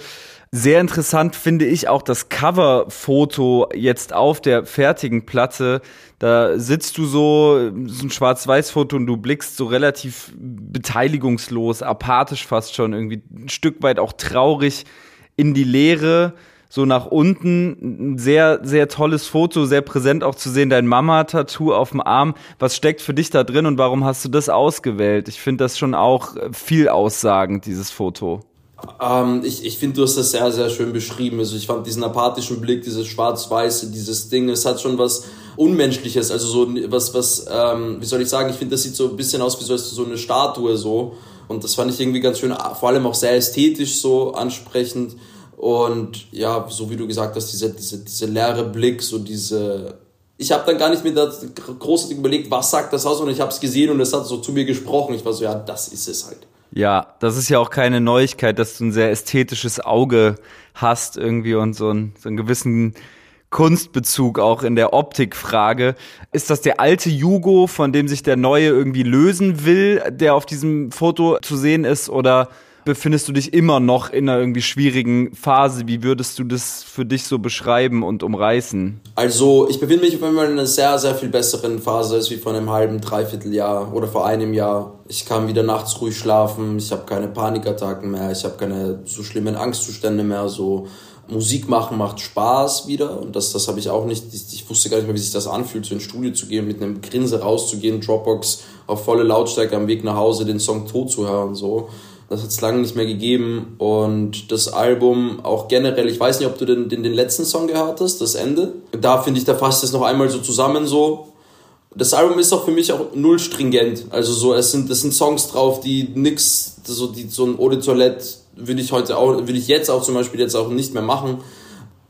Sehr interessant finde ich auch das Coverfoto jetzt auf der fertigen Platte. Da sitzt du so, so ein Schwarz-Weiß-Foto und du blickst so relativ beteiligungslos, apathisch fast schon, irgendwie ein Stück weit auch traurig in die Leere so nach unten. Ein sehr, sehr tolles Foto, sehr präsent auch zu sehen. Dein Mama-Tattoo auf dem Arm. Was steckt für dich da drin und warum hast du das ausgewählt? Ich finde das schon auch viel aussagend, dieses Foto. Ähm, ich ich finde, du hast das sehr, sehr schön beschrieben. Also ich fand diesen apathischen Blick, dieses Schwarz-Weiße, dieses Ding, es hat schon was Unmenschliches, also so was, was, ähm, wie soll ich sagen, ich finde, das sieht so ein bisschen aus wie so, so eine Statue so. Und das fand ich irgendwie ganz schön, vor allem auch sehr ästhetisch so ansprechend. Und ja, so wie du gesagt hast, dieser diese, diese leere Blick, so diese. Ich habe dann gar nicht mehr das großartig überlegt, was sagt das aus, und ich habe es gesehen und es hat so zu mir gesprochen. Ich war so, ja, das ist es halt. Ja, das ist ja auch keine Neuigkeit, dass du ein sehr ästhetisches Auge hast irgendwie und so, ein, so einen gewissen Kunstbezug auch in der Optikfrage. Ist das der alte Jugo, von dem sich der neue irgendwie lösen will, der auf diesem Foto zu sehen ist, oder befindest du dich immer noch in einer irgendwie schwierigen Phase? Wie würdest du das für dich so beschreiben und umreißen? Also, ich befinde mich auf einmal in einer sehr, sehr viel besseren Phase als wie vor einem halben, dreiviertel Jahr oder vor einem Jahr. Ich kann wieder nachts ruhig schlafen, ich habe keine Panikattacken mehr, ich habe keine so schlimmen Angstzustände mehr, so Musik machen macht Spaß wieder und das, das habe ich auch nicht, ich, ich, wusste gar nicht mehr, wie sich das anfühlt, so ins Studio zu gehen, mit einem Grinse rauszugehen, Dropbox auf volle Lautstärke am Weg nach Hause den Song tot zu hören, so. Das hat es lange nicht mehr gegeben. Und das Album auch generell, ich weiß nicht, ob du den, den, den letzten Song gehört hast, das Ende. Da finde ich, da fasst es noch einmal so zusammen so. Das Album ist auch für mich auch null stringent. Also so, es sind, es sind Songs drauf, die nix, so, die, so ein Eau de Toilette will ich heute auch, will ich jetzt auch zum Beispiel jetzt auch nicht mehr machen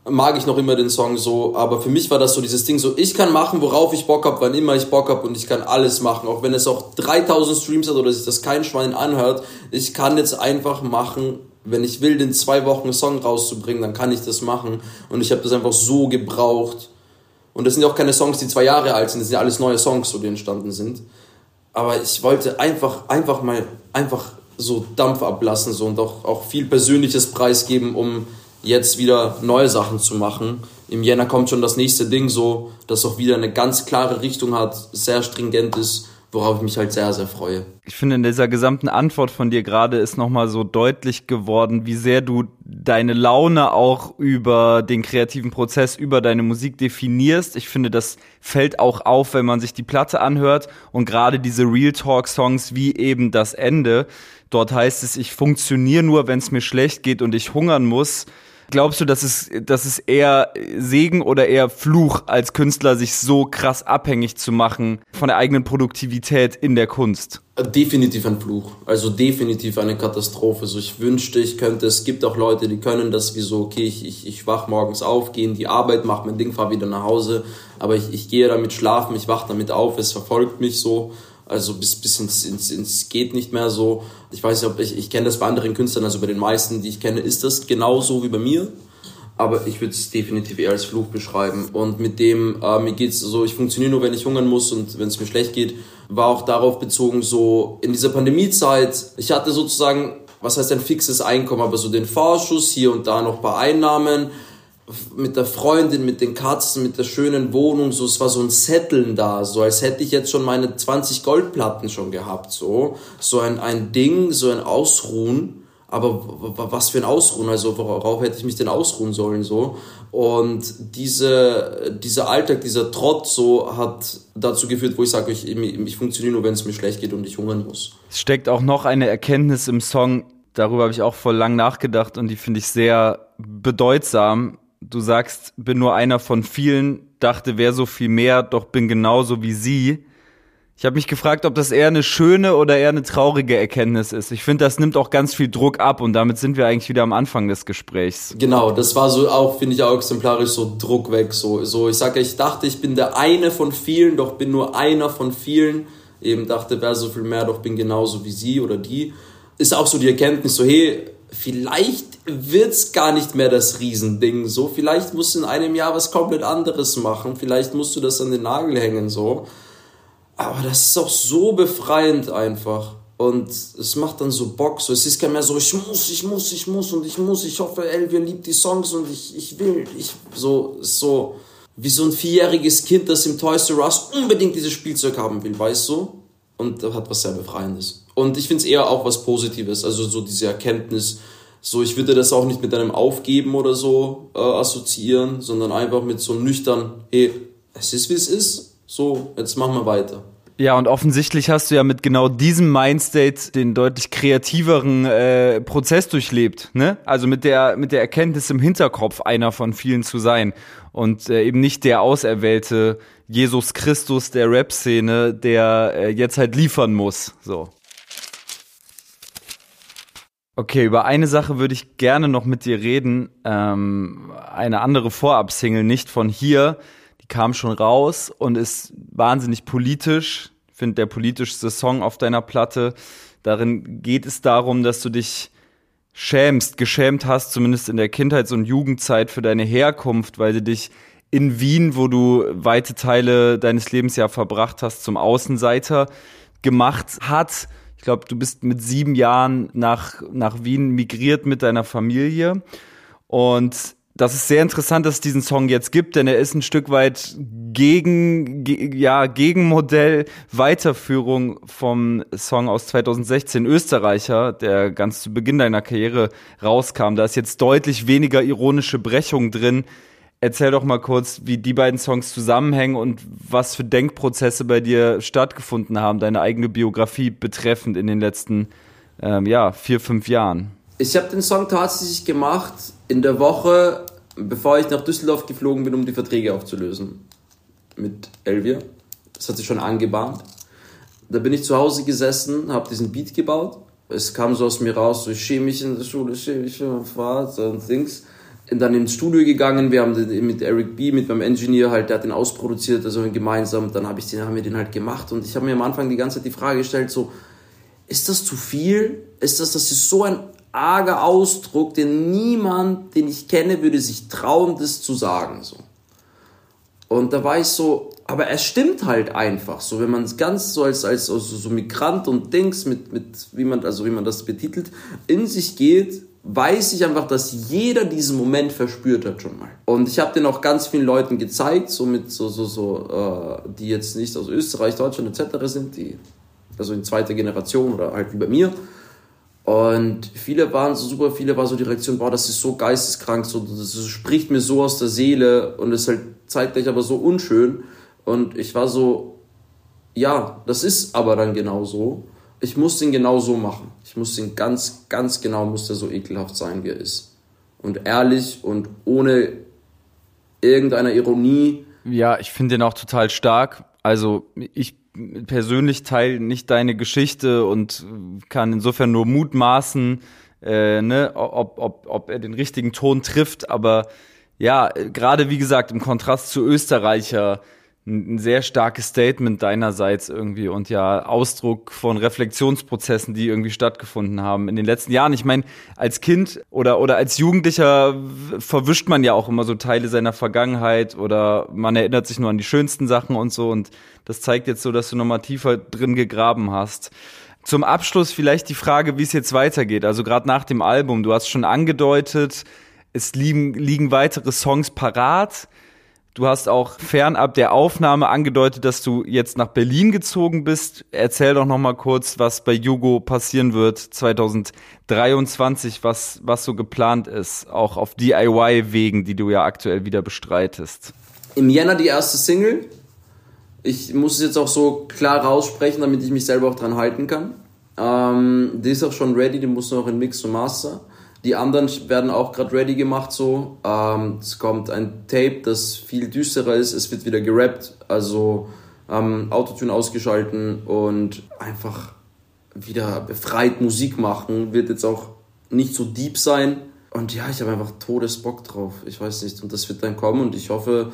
mag ich noch immer den Song so, aber für mich war das so dieses Ding so, ich kann machen, worauf ich Bock habe, wann immer ich Bock habe und ich kann alles machen, auch wenn es auch 3000 Streams hat oder sich das kein Schwein anhört, ich kann jetzt einfach machen, wenn ich will, den zwei Wochen Song rauszubringen, dann kann ich das machen. Und ich habe das einfach so gebraucht. Und das sind ja auch keine Songs, die zwei Jahre alt sind, das sind ja alles neue Songs, so die entstanden sind, aber ich wollte einfach, einfach mal, einfach so Dampf ablassen so und auch, auch viel Persönliches preisgeben, um jetzt wieder neue Sachen zu machen. Im Jänner kommt schon das nächste Ding so, das auch wieder eine ganz klare Richtung hat, sehr stringent ist, worauf ich mich halt sehr, sehr freue. Ich finde, in dieser gesamten Antwort von dir gerade ist nochmal so deutlich geworden, wie sehr du deine Laune auch über den kreativen Prozess, über deine Musik definierst. Ich finde, das fällt auch auf, wenn man sich die Platte anhört und gerade diese Real Talk Songs wie eben das Ende. Dort heißt es, ich funktioniere nur, wenn es mir schlecht geht und ich hungern muss glaubst du, dass es, dass es eher Segen oder eher Fluch als Künstler, sich so krass abhängig zu machen von der eigenen Produktivität in der Kunst? Definitiv ein Fluch. Also definitiv eine Katastrophe. So, ich wünschte, ich könnte, es gibt auch Leute, die können das wie so, okay, ich, ich, ich wach morgens auf, gehe in die Arbeit, mache mein Ding, fahre wieder nach Hause, aber ich, ich gehe damit schlafen, ich wach damit auf, es verfolgt mich so also bis, bis ins, ins, ins geht nicht mehr so. Ich weiß nicht, ob ich, ich kenne das bei anderen Künstlern, also bei den meisten, die ich kenne, ist das genauso wie bei mir. Aber ich würde es definitiv eher als Fluch beschreiben. Und mit dem, äh, mir geht's so, ich funktioniere nur, wenn ich hungern muss und wenn es mir schlecht geht, war auch darauf bezogen, so in dieser Pandemiezeit, ich hatte sozusagen, was heißt ein fixes Einkommen, aber so den Vorschuss, hier und da noch ein paar Einnahmen, mit der Freundin, mit den Katzen, mit der schönen Wohnung, so, es war so ein Zetteln da, so als hätte ich jetzt schon meine 20 Goldplatten schon gehabt, so, so ein, ein Ding, so ein Ausruhen, aber was für ein Ausruhen, also worauf hätte ich mich denn ausruhen sollen, so, und diese, dieser Alltag, dieser Trott, so, hat dazu geführt, wo ich sage, ich, ich funktioniere nur, wenn es mir schlecht geht und ich hungern muss. Es steckt auch noch eine Erkenntnis im Song, darüber habe ich auch voll lang nachgedacht und die finde ich sehr bedeutsam du sagst, bin nur einer von vielen, dachte, wer so viel mehr, doch bin genauso wie sie. Ich habe mich gefragt, ob das eher eine schöne oder eher eine traurige Erkenntnis ist. Ich finde, das nimmt auch ganz viel Druck ab und damit sind wir eigentlich wieder am Anfang des Gesprächs. Genau, das war so auch, finde ich auch exemplarisch, so Druck weg. So, so ich sage, ich dachte, ich bin der eine von vielen, doch bin nur einer von vielen. Eben dachte, wer so viel mehr, doch bin genauso wie sie oder die. Ist auch so die Erkenntnis, so hey, vielleicht wird's gar nicht mehr das Riesending so. Vielleicht musst du in einem Jahr was komplett anderes machen. Vielleicht musst du das an den Nagel hängen so. Aber das ist auch so befreiend einfach. Und es macht dann so Bock. So, es ist gar mehr so, ich muss, ich muss, ich muss und ich muss. Ich hoffe, Elvia liebt die Songs und ich, ich will. Ich, so, so, wie so ein vierjähriges Kind, das im Toys R Us unbedingt dieses Spielzeug haben will, weißt du? Und hat was sehr Befreiendes. Und ich finde es eher auch was Positives. Also so diese Erkenntnis, So, ich würde das auch nicht mit einem Aufgeben oder so äh, assoziieren, sondern einfach mit so nüchtern, hey, es ist wie es ist, so, jetzt machen wir weiter. Ja, und offensichtlich hast du ja mit genau diesem Mindstate den deutlich kreativeren äh, Prozess durchlebt, ne? Also mit der mit der Erkenntnis im Hinterkopf einer von vielen zu sein und äh, eben nicht der auserwählte Jesus Christus der Rap-Szene, der äh, jetzt halt liefern muss, so. Okay, über eine Sache würde ich gerne noch mit dir reden. Ähm, eine andere Vorab-Single, nicht von hier, die kam schon raus und ist wahnsinnig politisch. Ich finde der politischste Song auf deiner Platte. Darin geht es darum, dass du dich schämst, geschämt hast, zumindest in der Kindheits- und Jugendzeit für deine Herkunft, weil sie dich in Wien, wo du weite Teile deines Lebens ja verbracht hast, zum Außenseiter gemacht hat. Ich glaube, du bist mit sieben Jahren nach, nach Wien migriert mit deiner Familie. Und das ist sehr interessant, dass es diesen Song jetzt gibt, denn er ist ein Stück weit gegen, ge, ja, Gegenmodell, Weiterführung vom Song aus 2016 Österreicher, der ganz zu Beginn deiner Karriere rauskam. Da ist jetzt deutlich weniger ironische Brechung drin, Erzähl doch mal kurz, wie die beiden Songs zusammenhängen und was für Denkprozesse bei dir stattgefunden haben, deine eigene Biografie betreffend in den letzten ähm, ja, vier, fünf Jahren. Ich habe den Song tatsächlich gemacht in der Woche, bevor ich nach Düsseldorf geflogen bin, um die Verträge aufzulösen mit Elvia. Das hat sich schon angebahnt. Da bin ich zu Hause gesessen, habe diesen Beat gebaut. Es kam so aus mir raus, so ich schäme mich in der Schule, schäme mich für meinen Vater und Dings dann ins Studio gegangen, wir haben den, mit Eric B, mit meinem Engineer halt, der hat den ausproduziert, also gemeinsam, dann habe ich den, haben wir den halt gemacht und ich habe mir am Anfang die ganze Zeit die Frage gestellt, so, ist das zu viel? Ist das, das ist so ein arger Ausdruck, den niemand, den ich kenne, würde sich trauen, das zu sagen, so. Und da war ich so, aber es stimmt halt einfach, so, wenn man es ganz so als, als, also so Migrant und Dings mit, mit, wie man, also wie man das betitelt, in sich geht, weiß ich einfach, dass jeder diesen Moment verspürt hat schon mal. Und ich habe den auch ganz vielen Leuten gezeigt, so mit so, so, so, äh, die jetzt nicht aus Österreich, Deutschland etc. sind, die also in zweiter Generation oder halt wie bei mir. Und viele waren so super, viele war so die Reaktion, boah, das ist so geisteskrank, so, das, spricht mir so aus der Seele und ist halt zeitgleich aber so unschön. Und ich war so, ja, das ist aber dann genau so ich muss den genau so machen. Ich muss den ganz, ganz genau, muss der so ekelhaft sein, wie er ist. Und ehrlich und ohne irgendeiner Ironie. Ja, ich finde den auch total stark. Also ich persönlich teile nicht deine Geschichte und kann insofern nur mutmaßen, äh, ne, ob, ob, ob er den richtigen Ton trifft. Aber ja, gerade wie gesagt, im Kontrast zu Österreicher, ein sehr starkes Statement deinerseits irgendwie und ja Ausdruck von Reflexionsprozessen, die irgendwie stattgefunden haben in den letzten Jahren. Ich meine, als Kind oder oder als Jugendlicher verwischt man ja auch immer so Teile seiner Vergangenheit oder man erinnert sich nur an die schönsten Sachen und so und das zeigt jetzt so, dass du nochmal tiefer drin gegraben hast. Zum Abschluss vielleicht die Frage, wie es jetzt weitergeht. Also gerade nach dem Album, du hast schon angedeutet, es liegen, liegen weitere Songs parat. Du hast auch fernab der Aufnahme angedeutet, dass du jetzt nach Berlin gezogen bist. Erzähl doch noch mal kurz, was bei Jugo passieren wird 2023, was was so geplant ist, auch auf DIY Wegen, die du ja aktuell wieder bestreitest. Im Jänner die erste Single. Ich muss es jetzt auch so klar raussprechen, damit ich mich selber auch dran halten kann. Ähm, die ist auch schon ready, die muss noch in Mix und Master. Die anderen werden auch gerade ready gemacht so. Ähm, es kommt ein Tape, das viel düsterer ist. Es wird wieder gerappt, also ähm, Autotune ausgeschalten und einfach wieder befreit Musik machen. Wird jetzt auch nicht so deep sein. Und ja, ich habe einfach Todesbock drauf. Ich weiß nicht. Und das wird dann kommen und ich hoffe,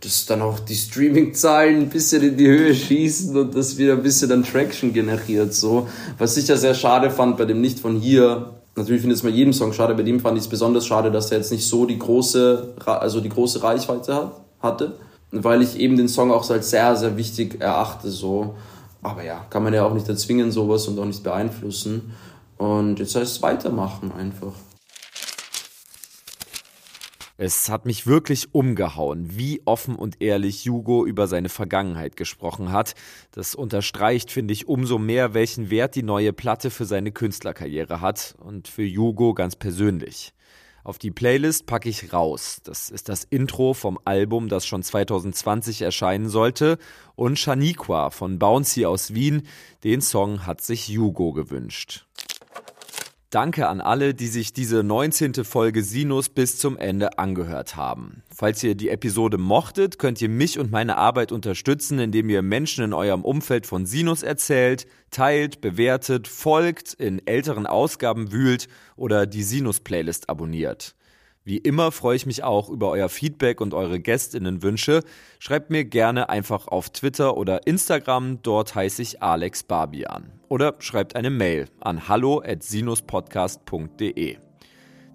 dass dann auch die Streaming-Zahlen ein bisschen in die Höhe schießen und das wieder ein bisschen dann Traction generiert. So. Was ich ja sehr schade fand bei dem Nicht von hier natürlich finde ich es bei jedem Song schade, bei dem fand ich es besonders schade, dass er jetzt nicht so die große, also die große Reichweite hat, hatte, weil ich eben den Song auch als sehr, sehr wichtig erachte, so. Aber ja, kann man ja auch nicht erzwingen, sowas und auch nicht beeinflussen. Und jetzt heißt es weitermachen einfach. Es hat mich wirklich umgehauen, wie offen und ehrlich Hugo über seine Vergangenheit gesprochen hat. Das unterstreicht, finde ich, umso mehr, welchen Wert die neue Platte für seine Künstlerkarriere hat und für Hugo ganz persönlich. Auf die Playlist packe ich raus. Das ist das Intro vom Album, das schon 2020 erscheinen sollte. Und Shaniqua von Bouncy aus Wien. Den Song hat sich Hugo gewünscht. Danke an alle, die sich diese 19. Folge Sinus bis zum Ende angehört haben. Falls ihr die Episode mochtet, könnt ihr mich und meine Arbeit unterstützen, indem ihr Menschen in eurem Umfeld von Sinus erzählt, teilt, bewertet, folgt, in älteren Ausgaben wühlt oder die Sinus-Playlist abonniert. Wie immer freue ich mich auch über euer Feedback und eure Gästinnenwünsche. Schreibt mir gerne einfach auf Twitter oder Instagram, dort heiße ich Alex Barbian. Oder schreibt eine Mail an hallo@sinuspodcast.de.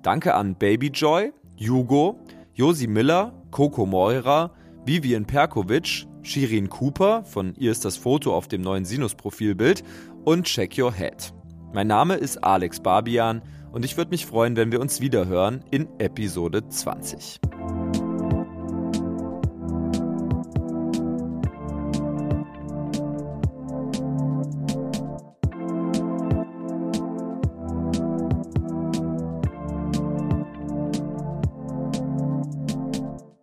Danke an Babyjoy, Hugo, Josi Miller, Coco Moira, Vivian Perkovic, Shirin Cooper, von ihr ist das Foto auf dem neuen Sinus-Profilbild, und Check Your Head. Mein Name ist Alex Barbian und ich würde mich freuen, wenn wir uns wiederhören in Episode 20.